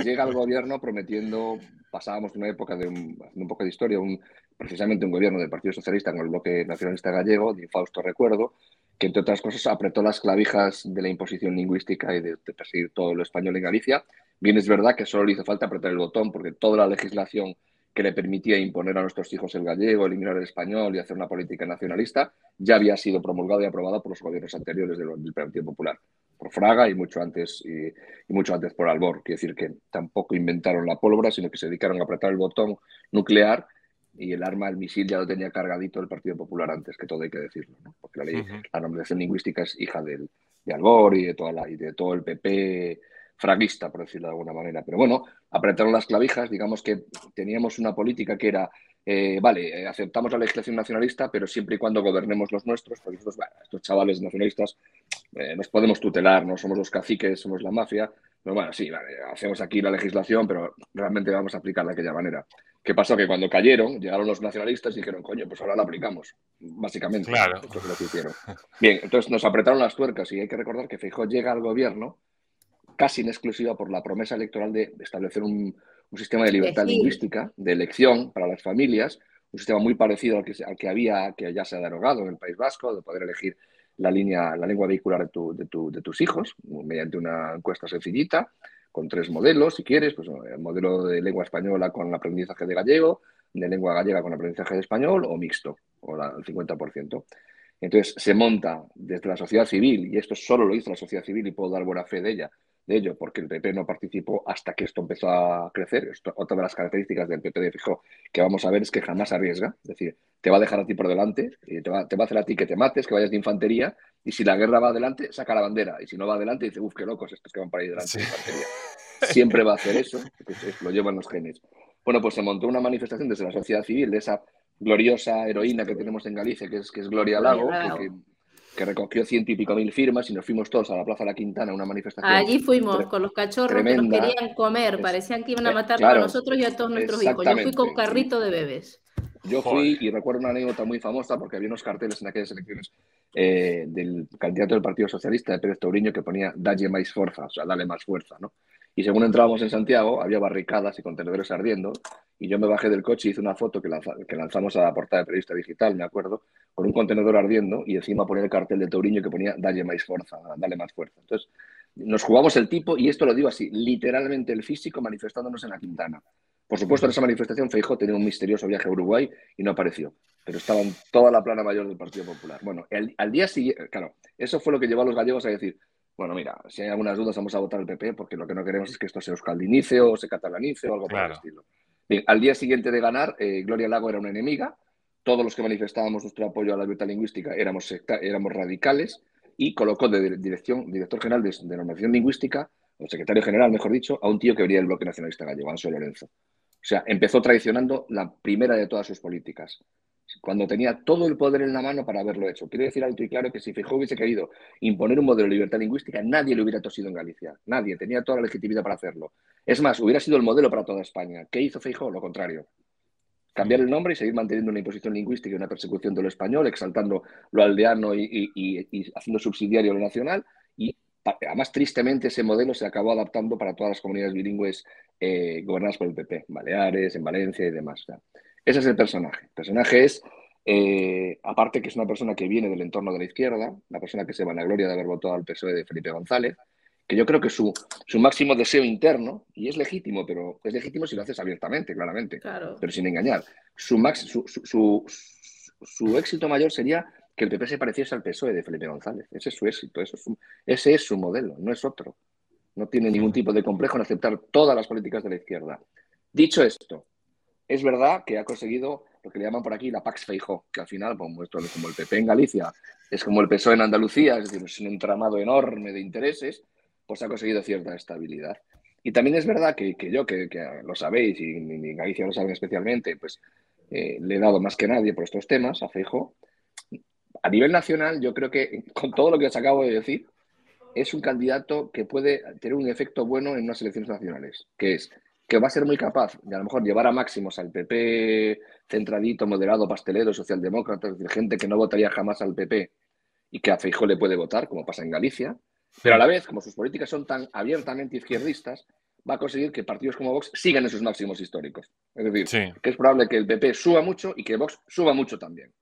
llega al gobierno prometiendo, pasábamos de una época de un, haciendo un poco de historia, un precisamente un gobierno del Partido Socialista con el bloque nacionalista gallego, de infausto recuerdo, que entre otras cosas apretó las clavijas de la imposición lingüística y de, perseguir todo lo español en Galicia. Bien es verdad que solo le hizo falta apretar el botón porque toda la legislación que le permitía imponer a nuestros hijos el gallego, eliminar el español y hacer una política nacionalista, ya había sido promulgada y aprobada por los gobiernos anteriores del, Partido Popular, por Fraga y mucho antes y, mucho antes por Albor. Quiere decir que tampoco inventaron la pólvora, sino que se dedicaron a apretar el botón nuclear y el arma, el misil ya lo tenía cargadito el Partido Popular antes, que todo hay que decirlo, porque la, ley, la normalización lingüística es hija del, de Albor y de, toda la, y de todo el PP fraguista, por decirlo de alguna manera. Pero bueno, apretaron las clavijas, digamos que teníamos una política que era, eh, vale, eh, aceptamos la legislación nacionalista, pero siempre y cuando gobernemos los nuestros, porque estos chavales nacionalistas eh, nos podemos tutelar, no somos los caciques, somos la mafia. Pero bueno, sí, vale, hacemos aquí la legislación, pero realmente vamos a aplicarla de aquella manera. ¿Qué pasó? Que cuando cayeron, llegaron los nacionalistas y dijeron, coño, pues ahora la aplicamos, básicamente. Claro. Esto es lo que hicieron. Bien, entonces nos apretaron las tuercas y hay que recordar que Feijóo llega al gobierno casi en exclusiva por la promesa electoral de establecer un, sistema de libertad lingüística, de elección para las familias, un sistema muy parecido al que, al que había, que ya se ha derogado en el País Vasco, de poder elegir la, línea, la lengua vehicular de, tu, de, tu, de tus hijos mediante una encuesta sencillita, con tres modelos, si quieres, pues el modelo de lengua española con aprendizaje de gallego, de lengua gallega con aprendizaje de español o mixto, o la, el 50%. Entonces se monta desde la sociedad civil, y esto solo lo hizo la sociedad civil y puedo dar buena fe de ella, de ello, porque el PP no participó hasta que esto empezó a crecer. otra de las características del PP de Fijo que vamos a ver es que jamás arriesga. Es decir, te va a dejar a ti por delante, y te, va, a hacer a ti que te mates, que vayas de infantería, y si la guerra va adelante, saca la bandera. Y si no va adelante, dice, uff, qué locos estos que van para ahí delante de infantería. Siempre va a hacer eso, lo llevan los genes. Bueno, pues se montó una manifestación desde la sociedad civil de esa gloriosa heroína que tenemos en Galicia, que es, que es Gloria Lago, que recogió ciento y pico mil firmas y nos fuimos todos a la Plaza de la Quintana a una manifestación. Allí fuimos con los cachorros que nos querían comer, parecían que iban a matar a nosotros y a todos nuestros hijos. Yo fui con carrito de bebés. Yo fui y recuerdo una anécdota muy famosa porque había unos carteles en aquellas elecciones eh, del candidato del Partido Socialista, de Pérez Tauriño, que ponía Dalle más fuerza, o sea, dale más fuerza, ¿no? Y según entrábamos en Santiago, había barricadas y contenedores ardiendo. Y yo me bajé del coche y hice una foto que, lanzamos a la portada de periodista digital, me acuerdo, con un contenedor ardiendo y encima ponía el cartel de Tauriño que ponía Dale más fuerza, dale más fuerza. Entonces, nos jugamos el tipo, y esto lo digo así, literalmente el físico manifestándonos en la Quintana. Por supuesto, en esa manifestación Feijó tenía un misterioso viaje a Uruguay y no apareció, pero estaba en toda la plana mayor del Partido Popular. Bueno, al día siguiente, claro, eso fue lo que llevó a los gallegos a decir, bueno, mira, si hay algunas dudas vamos a votar el PP porque lo que no queremos es que esto se euskaldinice o se catalanice o algo por el estilo. Bien, al día siguiente de ganar, eh, Gloria Lago era una enemiga, todos los que manifestábamos nuestro apoyo a la libertad lingüística éramos, éramos radicales y colocó de dirección, director general de, de, normación lingüística, o secretario general, mejor dicho, a un tío que venía del bloque nacionalista gallego, Anso Lorenzo. O sea, empezó traicionando la primera de todas sus políticas cuando tenía todo el poder en la mano para haberlo hecho. Quiero decir alto y claro que si Feijóo hubiese querido imponer un modelo de libertad lingüística, nadie le hubiera tosido en Galicia. Nadie. Tenía toda la legitimidad para hacerlo. Es más, hubiera sido el modelo para toda España. ¿Qué hizo Feijóo? Lo contrario. Cambiar el nombre y seguir manteniendo una imposición lingüística y una persecución de lo español, exaltando lo aldeano y, haciendo subsidiario lo nacional. Y además, tristemente, ese modelo se acabó adaptando para todas las comunidades bilingües eh, gobernadas por el PP, Baleares, en Valencia y demás. Ese es el personaje. El personaje es, eh, aparte que es una persona que viene del entorno de la izquierda, una persona que se vanagloria de haber votado al PSOE de Felipe González, que yo creo que su, su máximo deseo interno, y es legítimo, pero es legítimo si lo haces abiertamente, claramente, pero sin engañar, su, su, su, éxito mayor sería que el PP se pareciese al PSOE de Felipe González. Ese es su éxito, eso es ese es su modelo, no es otro. No tiene ningún tipo de complejo en aceptar todas las políticas de la izquierda. Dicho esto, es verdad que ha conseguido lo que le llaman por aquí la Pax Feijó, que al final, como, esto, como el PP en Galicia, es como el PSOE en Andalucía, es decir, es un entramado enorme de intereses, pues ha conseguido cierta estabilidad. Y también es verdad que, yo, que, lo sabéis, y en Galicia lo saben especialmente, pues eh, le he dado más que nadie por estos temas a Feijó. A nivel nacional, yo creo que con todo lo que os acabo de decir, es un candidato que puede tener un efecto bueno en unas elecciones nacionales, que es que va a ser muy capaz de a lo mejor llevar a máximos al PP centradito, moderado, pastelero, socialdemócrata, es decir, gente que no votaría jamás al PP y que a Feijóo le puede votar, como pasa en Galicia, pero a la vez, como sus políticas son tan abiertamente izquierdistas, va a conseguir que partidos como Vox sigan esos máximos históricos. Es decir, que es probable que el PP suba mucho y que Vox suba mucho también.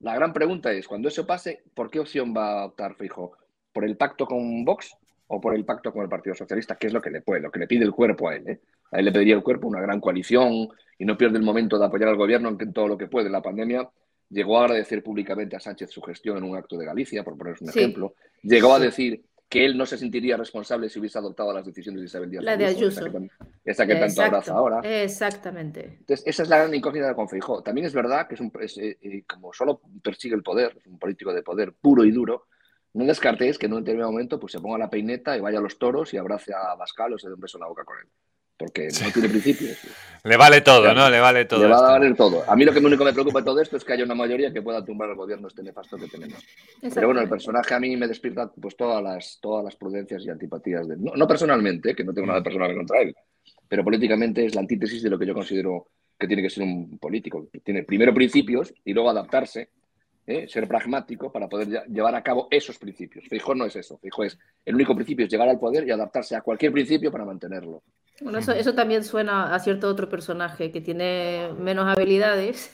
La gran pregunta es, cuando eso pase, ¿por qué opción va a optar Fijo? ¿Por el pacto con Vox o por el pacto con el Partido Socialista? Que es lo que le puede, lo que le pide el cuerpo a él. ¿eh? A él le pediría el cuerpo una gran coalición y no pierde el momento de apoyar al gobierno en todo lo que puede. La pandemia llegó a agradecer públicamente a Sánchez su gestión en un acto de Galicia, por poner un ejemplo. Llegó a decir que él no se sentiría responsable si hubiese adoptado las decisiones de Isabel Díaz. La de Ayuso. Esa que, tanto abraza ahora. Exactamente. Entonces, esa es la gran incógnita de Confeijó. También es verdad que es, un, eh, eh, como solo persigue el poder, es un político de poder puro y duro, no descartéis que en un determinado momento pues, se ponga la peineta y vaya a los toros y abrace a Bascal o se dé un beso en la boca con él porque no tiene principios. Le vale todo, ¿no? Le vale todo. Le va a valer todo. A mí lo que único me preocupa de todo esto es que haya una mayoría que pueda tumbar el gobierno este nefasto que tenemos. Pero bueno, el personaje a mí me despierta pues todas las, todas las prudencias y antipatías. De, no, personalmente, que no tengo nada personal contra él, pero políticamente es la antítesis de lo que yo considero que tiene que ser un político. Tiene primero principios y luego adaptarse, ¿eh? ser pragmático para poder llevar a cabo esos principios. Fijo no es eso. Fijo es el único principio es llegar al poder y adaptarse a cualquier principio para mantenerlo. Bueno, eso, eso también suena a cierto otro personaje que tiene menos habilidades,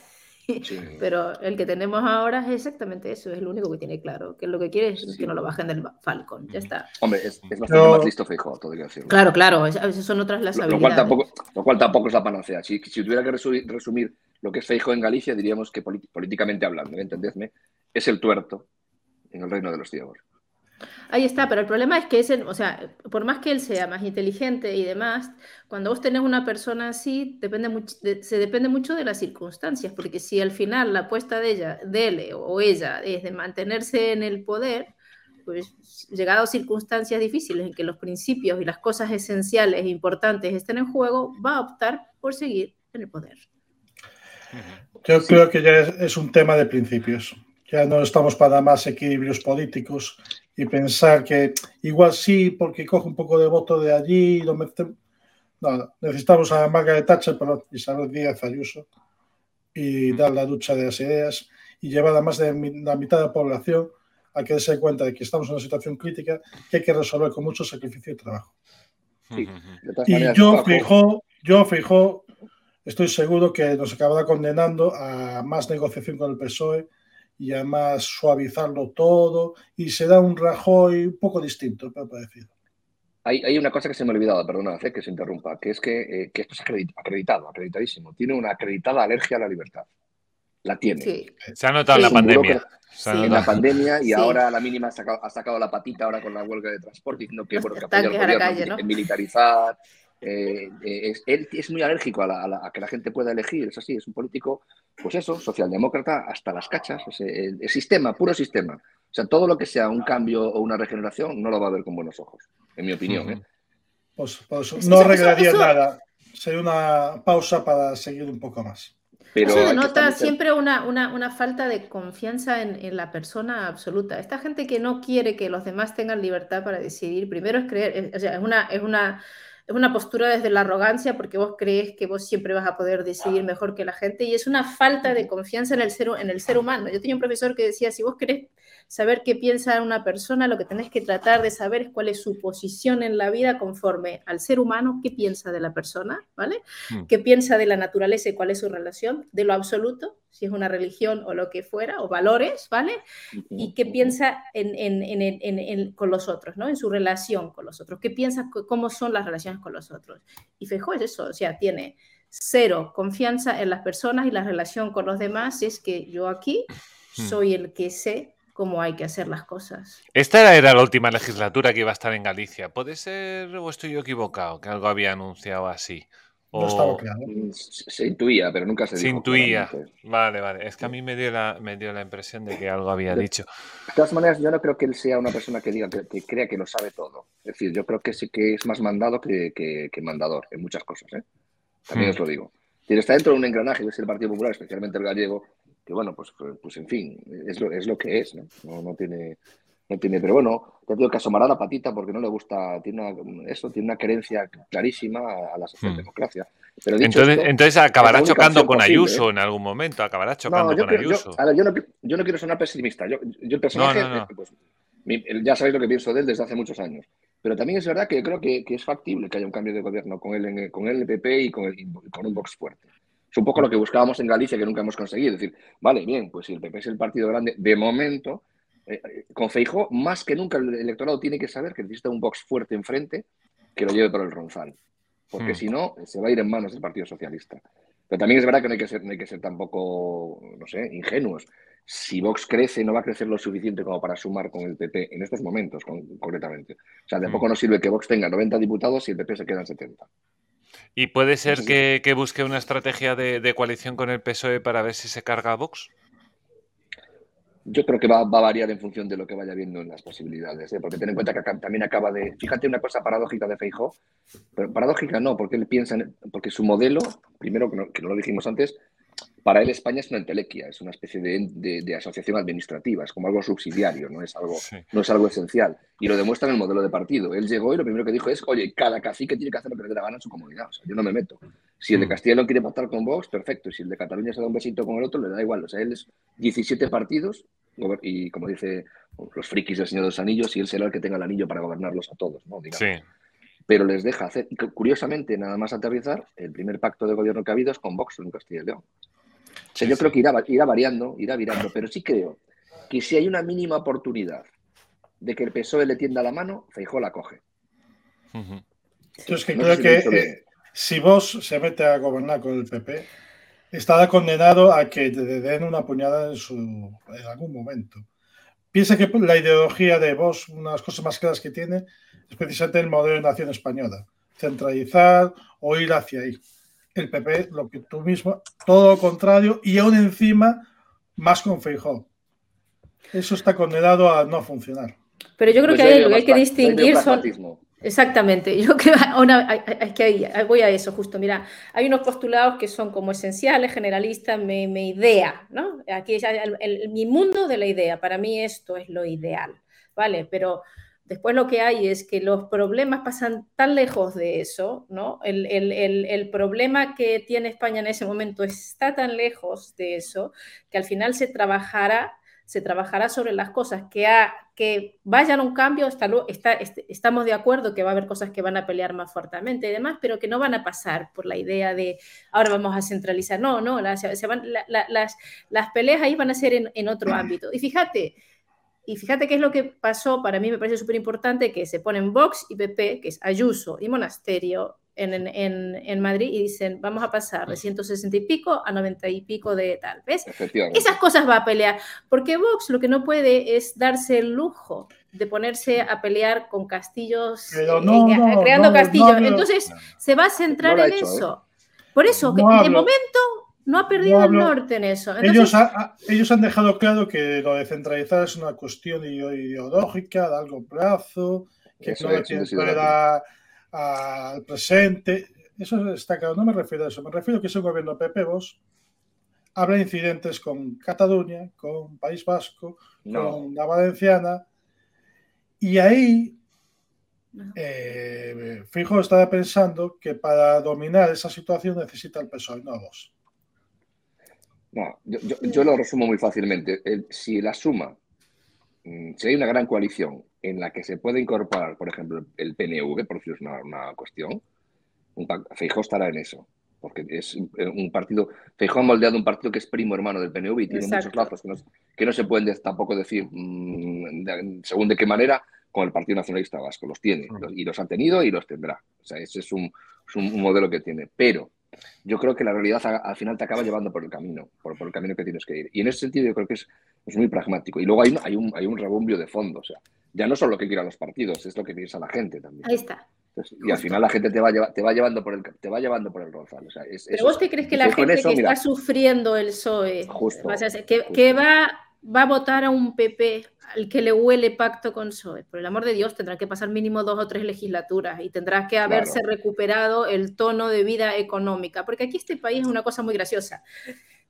pero el que tenemos ahora es exactamente eso, es el único que tiene claro, que lo que quiere es que no lo bajen del Falcon, ya está. Hombre, es, bastante más listo fijo, todo que decirlo. Claro, claro, esas son otras las habilidades. Lo cual, tampoco, lo cual tampoco es la panacea. Si, si tuviera que resumir, lo que es Feijo en Galicia, diríamos que políticamente hablando, ¿entendedme? Es el tuerto en el reino de los ciegos. Ahí está, pero el problema es que es o sea, por más que él sea más inteligente y demás, cuando vos tenés una persona así, depende se depende mucho de las circunstancias, porque si al final la apuesta de ella, de él o ella es de mantenerse en el poder, pues llegado a circunstancias difíciles en que los principios y las cosas esenciales e importantes estén en juego, va a optar por seguir en el poder. Yo creo que ya es un tema de principios. Ya no estamos para más equilibrios políticos y pensar que igual sí, porque coge un poco de voto de allí, lo No, necesitamos a Margaret Thatcher, pero Isabel Díaz Ayuso y dar la ducha de las ideas y llevar a más de la mitad de la población a que se dé cuenta de que estamos en una situación crítica que hay que resolver con mucho sacrificio y trabajo. y yo fijo, yo fijo, estoy seguro que nos acabará condenando a más negociación con el PSOE y además suavizarlo todo y se da un Rajoy un poco distinto, me parecido. Hay, hay, una cosa que se me ha olvidado, perdona, que se interrumpa, que es que, eh, que esto es acreditado, acreditadísimo. Tiene una acreditada alergia a la libertad. La tiene. Se ha notado en la pandemia. En la pandemia y ahora a la mínima ha sacado, ha sacado, la patita ahora con la huelga de transporte diciendo que, bueno, que apoya al gobierno en militarizar, eh, eh, él es muy alérgico a, que la gente pueda elegir, es así, es un político, pues eso, socialdemócrata hasta las cachas, el, sistema, puro sistema. O sea, todo lo que sea un cambio o una regeneración no lo va a ver con buenos ojos, en mi opinión. ¿eh? Pues, pues, no arreglaría nada, sería una pausa para seguir un poco más. Pero eso denota siempre una, una, falta de confianza en, en, la persona absoluta. Esta gente que no quiere que los demás tengan libertad para decidir, primero es creer, o sea, es una, es una es una postura desde la arrogancia porque vos crees que vos siempre vas a poder decidir mejor que la gente y es una falta de confianza en el ser, en el ser humano. Yo tenía un profesor que decía, si vos querés saber qué piensa una persona, lo que tenés que tratar de saber es cuál es su posición en la vida conforme al ser humano, qué piensa de la persona, ¿vale? Hmm. ¿Qué piensa de la naturaleza y cuál es su relación? De lo absoluto, si es una religión o lo que fuera, o valores, ¿vale? Y qué piensa en, con los otros, ¿no? En su relación con los otros. ¿Qué piensa, cómo son las relaciones con los otros? Y Feijó es eso, o sea, tiene cero confianza en las personas y la relación con los demás es que yo aquí hmm. soy el que sé cómo hay que hacer las cosas. Esta era la última legislatura que iba a estar en Galicia. ¿Puede ser o estoy yo equivocado que algo había anunciado así? No estaba claro. Mm, se intuía, pero nunca se, se intuía. Vale, vale. Es que a mí me dio, la, me dio la impresión de que algo había dicho. De todas maneras, yo no creo que él sea una persona que diga que, crea que lo sabe todo. Es decir, yo creo que sí que es más mandado que, que, mandador en muchas cosas. ¿eh? También hmm. os lo digo. Y está dentro de un engranaje, que es el Partido Popular, especialmente el gallego, que bueno, pues, pues, pues en fin, es lo, es lo que es, ¿no? No, tiene, no tiene, pero bueno, te digo que asomará la patita porque no le gusta, tiene una, eso, tiene una creencia clarísima a la socialdemocracia. Pero entonces, entonces acabará chocando con Ayuso en algún momento, acabará chocando con Ayuso. Yo, no, yo, no, quiero sonar pesimista, yo, yo el personaje, pues, ya sabéis lo que pienso de él desde hace muchos años. Pero también es verdad que yo creo que, es factible que haya un cambio de gobierno con el, con el PP y con, el, con un Vox fuerte. Es un poco lo que buscábamos en Galicia que nunca hemos conseguido. Es decir, vale, bien, pues si el PP es el partido grande, de momento, eh, eh, con Feijó, más que nunca el electorado tiene que saber que necesita un Vox fuerte enfrente que lo lleve por el ronzal. Porque hmm. si no, se va a ir en manos del Partido Socialista. Pero también es verdad que no hay que ser, no hay que ser tampoco, no sé, ingenuos si Vox crece, no va a crecer lo suficiente como para sumar con el PP en estos momentos, concretamente. O sea, de mm. poco nos sirve que Vox tenga 90 diputados y el PP se queda en 70. ¿Y puede ser que, busque una estrategia de, coalición con el PSOE para ver si se carga a Vox? Yo creo que va, a variar en función de lo que vaya viendo en las posibilidades, ¿eh? porque ten en cuenta que también acaba de. Fíjate una cosa paradójica de Feijó, pero paradójica no, porque él piensa, porque su modelo, primero que no lo dijimos antes, para él España es una entelequia, es una especie de, asociación administrativa, es como algo subsidiario, no es algo, no es algo esencial. Y lo demuestra en el modelo de partido. Él llegó y lo primero que dijo es, oye, cada cacique tiene que hacer lo que le dé la gana en su comunidad, o sea, yo no me meto. Si el de mm. Castilla no quiere pactar con Vox, perfecto. Si el de Cataluña se da un besito con el otro, le da igual. O sea, él es 17 partidos y, como dice los frikis del Señor de los Anillos, y él será el que tenga el anillo para gobernarlos a todos, ¿no? Pero les deja hacer, curiosamente, nada más aterrizar, el primer pacto de gobierno que ha habido es con Vox en Castilla y León yo creo que irá, irá variando, irá virando, pero sí creo que si hay una mínima oportunidad de que el PSOE le tienda la mano, Feijó la coge. Entonces, que creo que eh, si vos se mete a gobernar con el PP, estará condenado a que le den una puñada en, su, en algún momento. Piensa que la ideología de vos, una de las cosas más claras que tiene, es precisamente el modelo de nación española. Centralizar o ir hacia ahí el PP, lo que tú mismo, todo lo contrario, y aún encima más con Feijó. Eso está condenado a no funcionar. Pero yo creo pues que lo que hay que distinguir son... Exactamente, yo creo que voy a eso justo. Mira, hay unos postulados que son como esenciales, generalistas, mi, idea, ¿no? Aquí es mi mundo de la idea. Para mí esto es lo ideal, ¿vale? Pero Después lo que hay es que los problemas pasan tan lejos de eso, ¿no? El, problema que tiene España en ese momento está tan lejos de eso que al final se trabajará, sobre las cosas que, vayan a un cambio, estamos de acuerdo que va a haber cosas que van a pelear más fuertemente y demás, pero que no van a pasar por la idea de ahora vamos a centralizar. No, no, las, las, peleas ahí van a ser en, en otro ámbito. Y fíjate, y fíjate qué es lo que pasó, para mí me parece súper importante, que se ponen Vox y PP, que es Ayuso y Monasterio, en, en, en, Madrid y dicen, vamos a pasar de 160 y pico a 90 y pico de tal, ¿ves? Esas cosas va a pelear, porque Vox lo que no puede es darse el lujo de ponerse a pelear con castillos, eh, eh, creando castillos. Entonces, se va a centrar en ¿eh? eso. Por eso, que de momento no ha perdido el norte en eso. Ellos, ellos, han dejado claro que lo de centralizar es una cuestión ideológica, a largo plazo, que no tiene al presente. Eso está claro, no me refiero a eso. Me refiero a que ese gobierno PP Vos habrá incidentes con Cataluña, con País Vasco, con la Valenciana, y ahí eh, Fijo estaba pensando que para dominar esa situación necesita el PSOE, no vos. No, yo, lo resumo muy fácilmente. si la suma, mm, si hay una gran coalición en la que se puede incorporar, por ejemplo, el PNV, por decir una, una cuestión, un, estará en eso. Porque es un partido. Feijó ha moldeado un partido que es primo hermano del PNV y tiene muchos lazos que no, se pueden tampoco decir mm, según de qué manera con el Partido Nacionalista Vasco. Los tiene y los ha tenido y los tendrá. O sea, ese es un, es un modelo que tiene. Pero yo creo que la realidad al final te acaba llevando por el camino, por, el camino que tienes que ir. Y en ese sentido yo creo que es, muy pragmático. Y luego hay, hay, un, hay un rebumbio de fondo. O sea, ya no solo lo que quieran los partidos, es lo que piensa la gente también. Ahí está. y al final la gente te va, te va llevando por el te va llevando por el rozal. Pero vos qué crees que la gente que está sufriendo el PSOE, que, va, va a votar a un PP al que le huele pacto con PSOE. Por el amor de Dios, tendrá que pasar mínimo dos o tres legislaturas y tendrá que haberse recuperado el tono de vida económica, porque aquí este país es una cosa muy graciosa.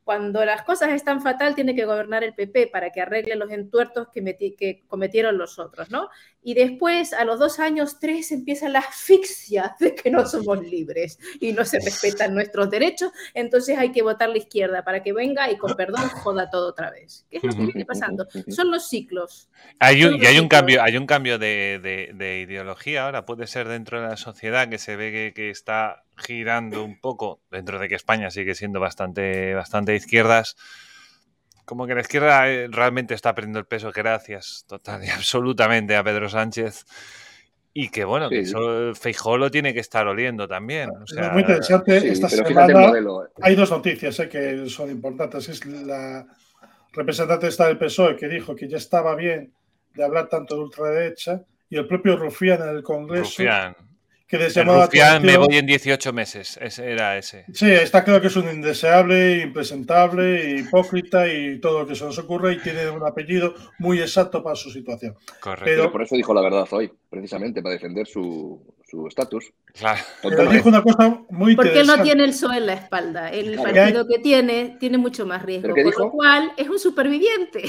Cuando las cosas están fatal, tiene que gobernar el PP para que arregle los entuertos que, que cometieron los otros, ¿no? Y después, a los dos años, tres, empieza la asfixia de que no somos libres y no se respetan nuestros derechos, entonces hay que votar la izquierda para que venga y con perdón joda todo otra vez. ¿Qué es lo que viene pasando? Son los ciclos. Hay un, y hay un cambio, hay un cambio de, ideología ahora, puede ser dentro de la sociedad que se ve que, que, está girando un poco, dentro de que España sigue siendo bastante, bastante izquierdas como que la izquierda eh, realmente está perdiendo el peso gracias total y absolutamente a Pedro Sánchez. Y que bueno, que eso Feijó lo tiene que estar oliendo también. es muy interesante. Esta semana hay dos noticias eh, que son importantes. Es la representante esta del PSOE que dijo que ya estaba bien de hablar tanto de ultraderecha y el propio Rufián en el Congreso que les me voy en 18 meses, ese era ese. Sí, está claro que es un indeseable, impresentable, hipócrita y todo lo que se nos ocurre y tiene un apellido muy exacto para su situación. Correcto. Pero, por eso dijo la verdad hoy, precisamente, para defender su estatus. claro. Pero dijo una cosa muy Porque él no tiene el PSOE en la espalda. El partido que tiene tiene mucho más riesgo, por lo cual es un superviviente.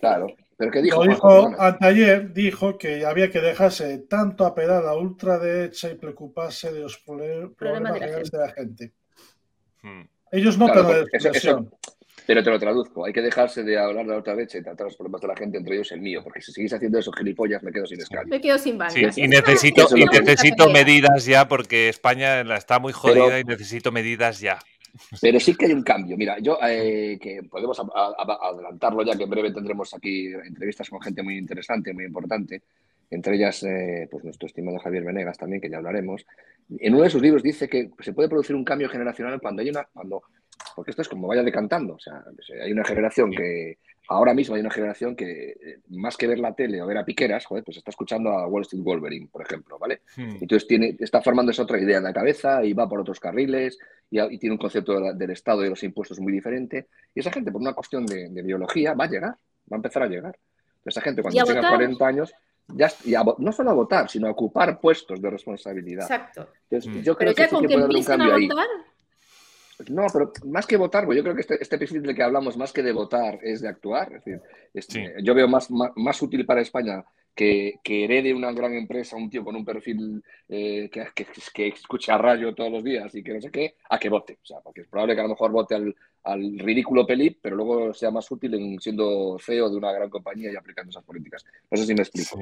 Claro. ¿Pero qué dijo? dijo anteayer, dijo que había que dejarse tanto apelar a la ultraderecha y preocuparse de los problemas, de, la gente. Hmm. Ellos no claro, la pero te lo traduzco. Hay que dejarse de hablar de la ultraderecha y tratar los problemas de la gente, entre ellos el mío, porque si seguís haciendo esos gilipollas me quedo sin escala. Me quedo sin y necesito, y necesito medidas ya porque España está muy jodida y necesito medidas ya. Pero sí que hay un cambio. Mira, yo eh, que podemos adelantarlo ya que en breve tendremos aquí entrevistas con gente muy interesante, muy importante, entre ellas eh, pues nuestro estimado Javier Venegas también, que ya hablaremos. En uno de sus libros dice que se puede producir un cambio generacional cuando hay una, cuando, porque esto es como vaya decantando, o sea, hay una generación que ahora mismo hay una generación que, eh, más que ver la tele o ver a piqueras, joder, pues está escuchando a Wall Street Wolverine, por ejemplo, ¿vale? Hmm. Entonces tiene, está formando esa otra idea en la cabeza y va por otros carriles y, tiene un concepto del Estado y de los impuestos muy diferente. Y esa gente, por una cuestión de, biología, va a llegar, va a empezar a llegar. Esa gente, cuando tenga 40 años, ya, no solo a votar, sino a ocupar puestos de responsabilidad. Exacto. Entonces, yo creo que, sí que puede haber un cambio ahí. No, pero más que votar, pues yo creo que este, este perfil del que hablamos, más que de votar, es de actuar. Es decir, este, yo veo más, más, útil para España que, que, herede una gran empresa un tío con un perfil eh, que, que, que, escuche a rayo todos los días y que no sé qué, a que vote. O sea, porque es probable que a lo mejor vote al, al ridículo pelip, pero luego sea más útil en siendo CEO de una gran compañía y aplicando esas políticas. No sé si me explico.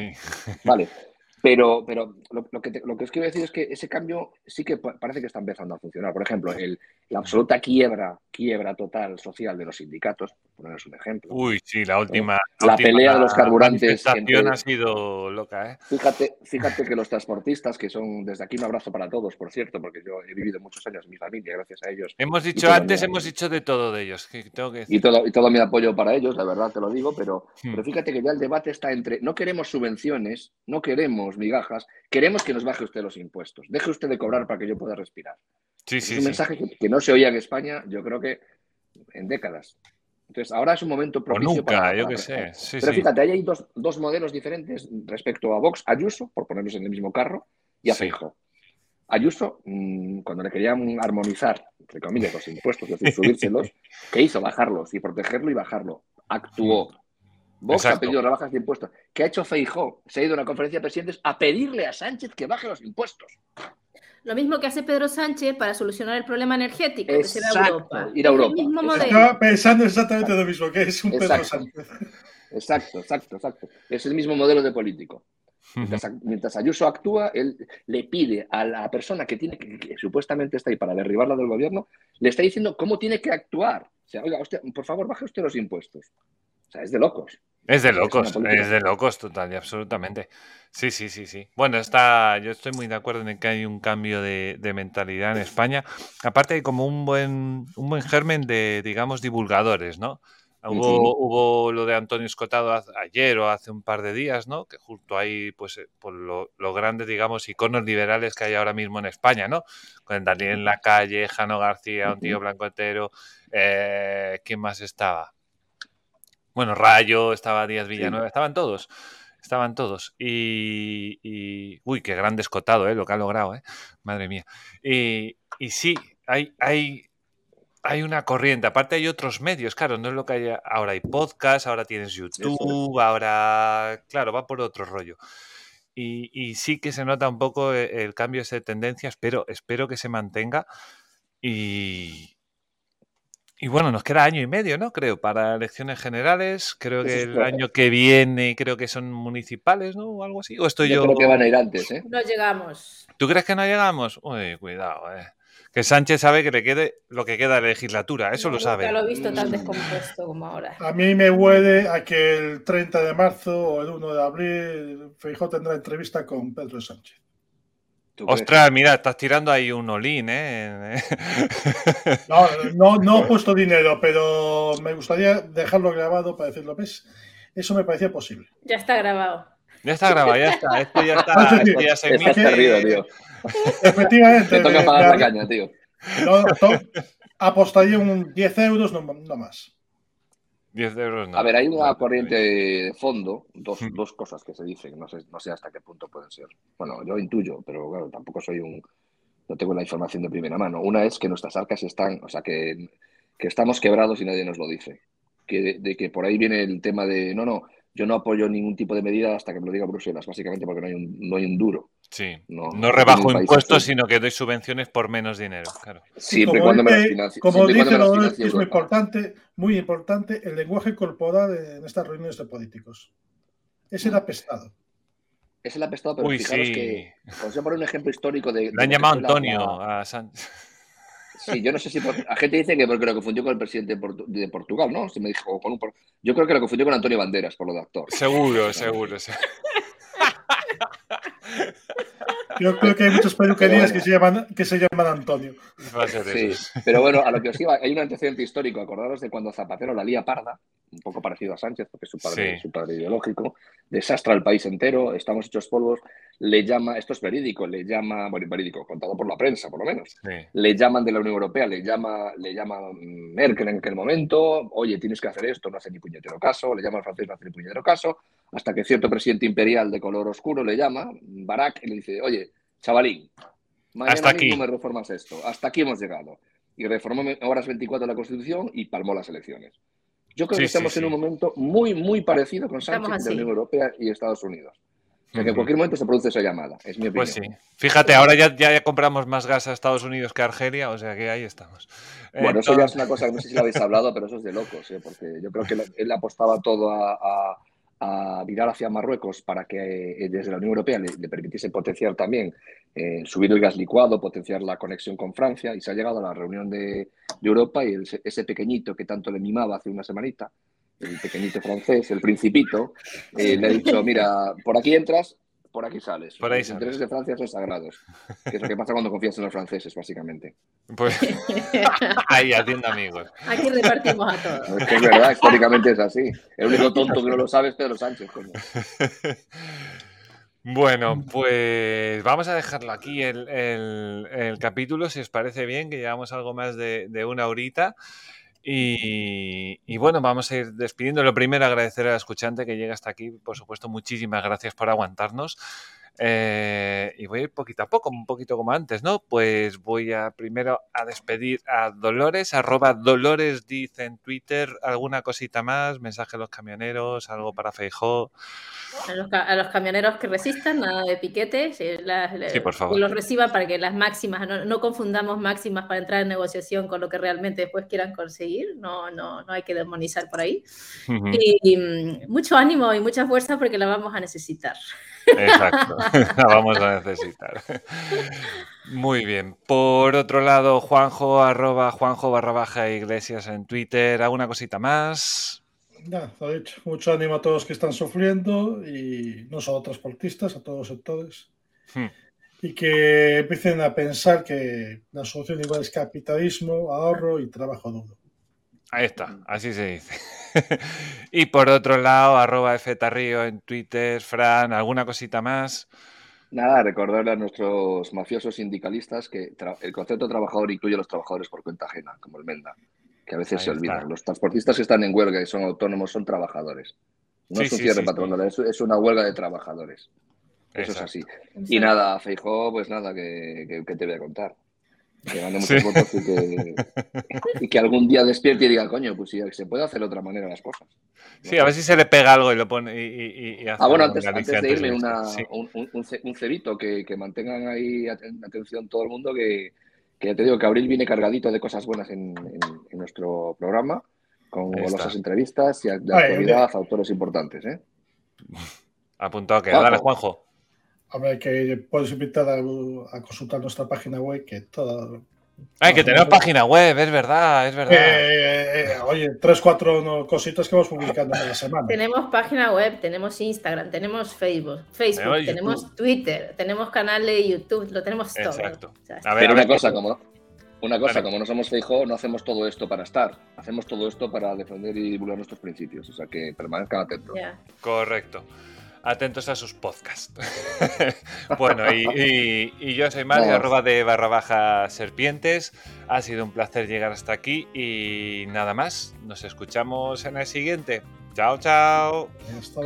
Vale. Pero, pero lo, que lo que os quiero decir es que ese cambio sí que parece que está empezando a funcionar. Por ejemplo, el, la absoluta quiebra, quiebra total social de los sindicatos, por poneros un ejemplo. Uy, sí, la última. La, pelea de los carburantes. La ha sido loca, ¿eh? Fíjate, fíjate que los transportistas, que son desde aquí un abrazo para todos, por cierto, porque yo he vivido muchos años en mi familia, gracias a ellos. Hemos dicho antes, hemos dicho de todo de ellos. Que tengo que y, todo, y todo mi apoyo para ellos, la verdad te lo digo, pero, hmm. pero fíjate que ya el debate está entre. No queremos subvenciones, no queremos migajas, queremos que nos baje usted los impuestos. Deje usted de cobrar para que yo pueda respirar. Sí, sí, es un mensaje que, no se oía en España, yo creo que en décadas. Entonces, ahora es un momento propicio nunca, para, yo que sé. Pero fíjate, ahí hay dos, dos, modelos diferentes respecto a Vox, Ayuso, por ponerlos en el mismo carro, y a Feijo. Ayuso, mm, cuando le querían armonizar, entre comillas, los impuestos, es decir, subírselos, ¿qué hizo? Bajarlos y protegerlo y bajarlo. Actuó. Vox ha pedido rebajas de impuestos. ¿Qué ha hecho Feijó? Se ha ido a una conferencia de presidentes a pedirle a Sánchez que baje los impuestos. Lo mismo que hace Pedro Sánchez para solucionar el problema energético, que se a Europa. Ir a Europa. Estaba pensando exactamente lo mismo, que es un Pedro Sánchez. Exacto, exacto, exacto. Es el mismo modelo de político. Mientras, Ayuso actúa, él le pide a la persona que tiene que, supuestamente está ahí para derribarla del gobierno, le está diciendo cómo tiene que actuar. O sea, oiga, por favor, baje usted los impuestos. O sea, es de locos. Es de locos, es, de locos total y absolutamente. Sí, sí, sí, sí. Bueno, está, yo estoy muy de acuerdo en que hay un cambio de, mentalidad en España. Aparte hay como un buen, un buen germen de, digamos, divulgadores, ¿no? Hubo, hubo lo de Antonio Escotado ayer o hace un par de días, ¿no? Que justo ahí, pues, eh, por los grandes, digamos, iconos liberales que hay ahora mismo en España, ¿no? Con Daniel en la calle, Jano García, un tío blanco entero. Eh, ¿Quién más estaba? Bueno, Rayo, estaba Díaz Villanueva, estaban todos. Estaban todos. Y, Uy, qué gran descotado, ¿eh? Lo que ha logrado, ¿eh? Madre mía. Y, y sí, hay, hay, hay una corriente. Aparte hay otros medios, claro, no es lo que hay ahora. Hay podcast, ahora tienes YouTube, ahora, claro, va por otro rollo. Y, sí que se nota un poco e, el, cambio de tendencias, pero espero que se mantenga. Y, y bueno, nos queda año y medio, ¿no? Creo, para elecciones generales. Creo que el año que viene, creo que son municipales, ¿no? O algo así. ¿O estoy yo, yo... creo que van a ir antes, ¿eh? No llegamos. ¿Tú crees que no llegamos? Uy, cuidado, eh. Que Sánchez sabe que le quede lo que queda de legislatura, eso lo sabe. Ya lo he visto tan descompuesto como ahora. A mí me huele a que el 30 de marzo o el 1 de abril Feijó tendrá entrevista con Pedro Sánchez. Ostras, mira, estás tirando ahí un olín, ¿eh? no, no, no he puesto dinero, pero me gustaría dejarlo grabado para decirlo. ¿Ves? Eso me parecía posible. Ya está grabado. Ya está grabado, ya está. Esto ya está. esto ya se perdido, tío. Efectivamente. Te toca pagar la caña, tío. No, apostaría un 10 euros, no, no, más. 10 euros no. A ver, hay una corriente de fondo, dos, dos cosas que se dicen, no sé, no sé hasta qué punto pueden ser. Bueno, yo intuyo, pero claro, tampoco soy un. No tengo la información de primera mano. Una es que nuestras arcas están, o sea, que, que estamos quebrados y nadie nos lo dice. Que de, de, que por ahí viene el tema de, no, no, yo no apoyo ningún tipo de medida hasta que me lo diga Bruselas, básicamente porque no hay un, no hay un duro. Sí, no, no rebajo impuestos, sino que doy subvenciones por menos dinero. Claro. Siempre como cuando dice, me las Como dice lo es muy importante, muy importante el lenguaje corporal en estas reuniones de políticos. Es el apestado. Es el apestado, pero Uy, fijaros sí. que. Os voy a poner un ejemplo histórico de. Le han llamado Antonio la... a Sánchez. Sí, yo no sé si. Por... La gente dice que porque lo confundió con el presidente de Portugal, ¿no? Se me dijo con un... Yo creo que lo confundió con Antonio Banderas, por lo de actor. Seguro, seguro. Yo creo que hay muchas peluquerías que se llaman, que se llaman Antonio. Sí, pero bueno, a lo que os iba, hay un antecedente histórico. Acordaros de cuando Zapatero la lía parda, un poco parecido a Sánchez, porque es su padre, sí. su padre ideológico, desastra al país entero, estamos hechos polvos, le llama, esto es verídico, le llama, bueno, verídico, contado por la prensa, por lo menos, sí. le llaman de la Unión Europea, le llama, le llama Merkel en aquel momento, oye, tienes que hacer esto, no hace ni puñetero caso, le llama al francés, no hace ni puñetero caso, hasta que cierto presidente imperial de color oscuro le llama, Barack, y le dice, oye, chavalín, mañana hasta aquí. mismo me reformas esto, hasta aquí hemos llegado. Y reformó en horas 24 la Constitución y palmó las elecciones. Yo creo Sí, que estamos sí, en un momento muy, muy parecido con Sánchez de la Unión Europea y Estados Unidos. O sea, que en cualquier momento se produce esa llamada, es mi opinión. Pues sí. Fíjate, ahora ya, ya compramos más gas a Estados Unidos que a Argelia, o sea que ahí estamos. Bueno, eso ya es una cosa que no sé si lo habéis hablado, pero eso es de locos, ¿eh? porque yo creo que él- apostaba todo a, a- a mirar hacia Marruecos para que eh, desde la Unión Europea le, le permitiese potenciar también, eh, subir el gas licuado, potenciar la conexión con Francia, y se ha llegado a la reunión de, de Europa y el- ese pequeñito que tanto le mimaba hace una semanita, el pequeñito francés, el principito, eh, le ha dicho, mira, por aquí entras, por aquí sales. Por ahí Los sales. intereses de Francia son sagrados, que es lo que pasa cuando confías en los franceses, básicamente. Pues ahí, haciendo amigos. Aquí repartimos a todos. Es que es verdad, históricamente es así. El único tonto que no lo sabe es Pedro Sánchez, coño. Bueno, pues vamos a dejarlo aquí el, el- el capítulo, si os parece bien, que llevamos algo más de, de una horita. Y, bueno, vamos a ir despidiendo. Lo primero, agradecer al escuchante que llega hasta aquí. Por supuesto, muchísimas gracias por aguantarnos. Eh, y voy a ir poquito a poco, un poquito como antes, ¿no? Pues voy a primero a despedir a Dolores, arroba Dolores dice en Twitter, alguna cosita más, mensaje a los camioneros, algo para Feijó. A los, a los camioneros que resistan, nada de piquetes, eh, Sí, por favor. que los reciban para que las máximas, no, no confundamos máximas para entrar en negociación con lo que realmente después quieran conseguir, no, no, no hay que demonizar por ahí. Ujú. Y, mm, mucho ánimo y mucha fuerza porque la vamos a necesitar. Exacto, la vamos a necesitar. Muy bien. Por otro lado, Juanjo, arroba Juanjo barra baja iglesias en Twitter. ¿Alguna cosita más? Ya, lo he dicho. Mucho ánimo a todos que están sufriendo y no solo transportistas, a todos los sectores. Hmm. Y que empiecen a pensar que la solución igual es capitalismo, ahorro y trabajo duro. Ahí está, así se dice. y por otro lado, arroba Ftarrío en Twitter. Fran, ¿alguna cosita más? Nada, recordarle a nuestros mafiosos sindicalistas que el concepto de trabajador incluye a los trabajadores por cuenta ajena, como el Menda, que a veces Ahí se está. olvidan. Los transportistas que están en huelga y son autónomos son trabajadores. No Sí, es un sí, cierre sí, patronal, es, es una huelga de trabajadores. Eso Exacto. es así. Y nada, Feijó, pues nada, que, que- que te voy a contar. Que gane muchos votos y que, y que algún día despierte y diga, coño, pues sí, se puede hacer de otra manera las cosas. Sí, a ver si se le pega algo y lo pone. Y, y- y hace Ah, bueno, antes, antes de irme, una, Sí. un, un- un cebito que, que mantengan ahí aten- atención todo el mundo, que, que ya te digo que Abril viene cargadito de cosas buenas en, en- en nuestro programa, con golosas entrevistas y de actualidad, autores importantes. ¿eh? Apuntado que. Juanjo. Dale, Juanjo. Hombre, que puedes invitar a, a consultar nuestra página web, que toda... Ay, que tenemos página web, es verdad, es verdad. Eh, eh, oye, tres, cuatro no, cositas que vamos publicando cada semana. Tenemos página web, tenemos Instagram, tenemos Facebook, Facebook, Tenemos. Twitter, tenemos canal de YouTube, lo tenemos todo. Exacto. O sea, A ver, Pero a ver, una cosa, como, una cosa, como no somos Feijóo, no hacemos todo esto para estar. Hacemos todo esto para defender y divulgar nuestros principios. O sea que permanezcan atentos. ya. Correcto. Atentos a sus podcasts. bueno, y, y- y yo soy Mario, Vamos. arroba de barra baja serpientes. Ha sido un placer llegar hasta aquí y nada más. Nos escuchamos en el siguiente. Chao, chao. Hasta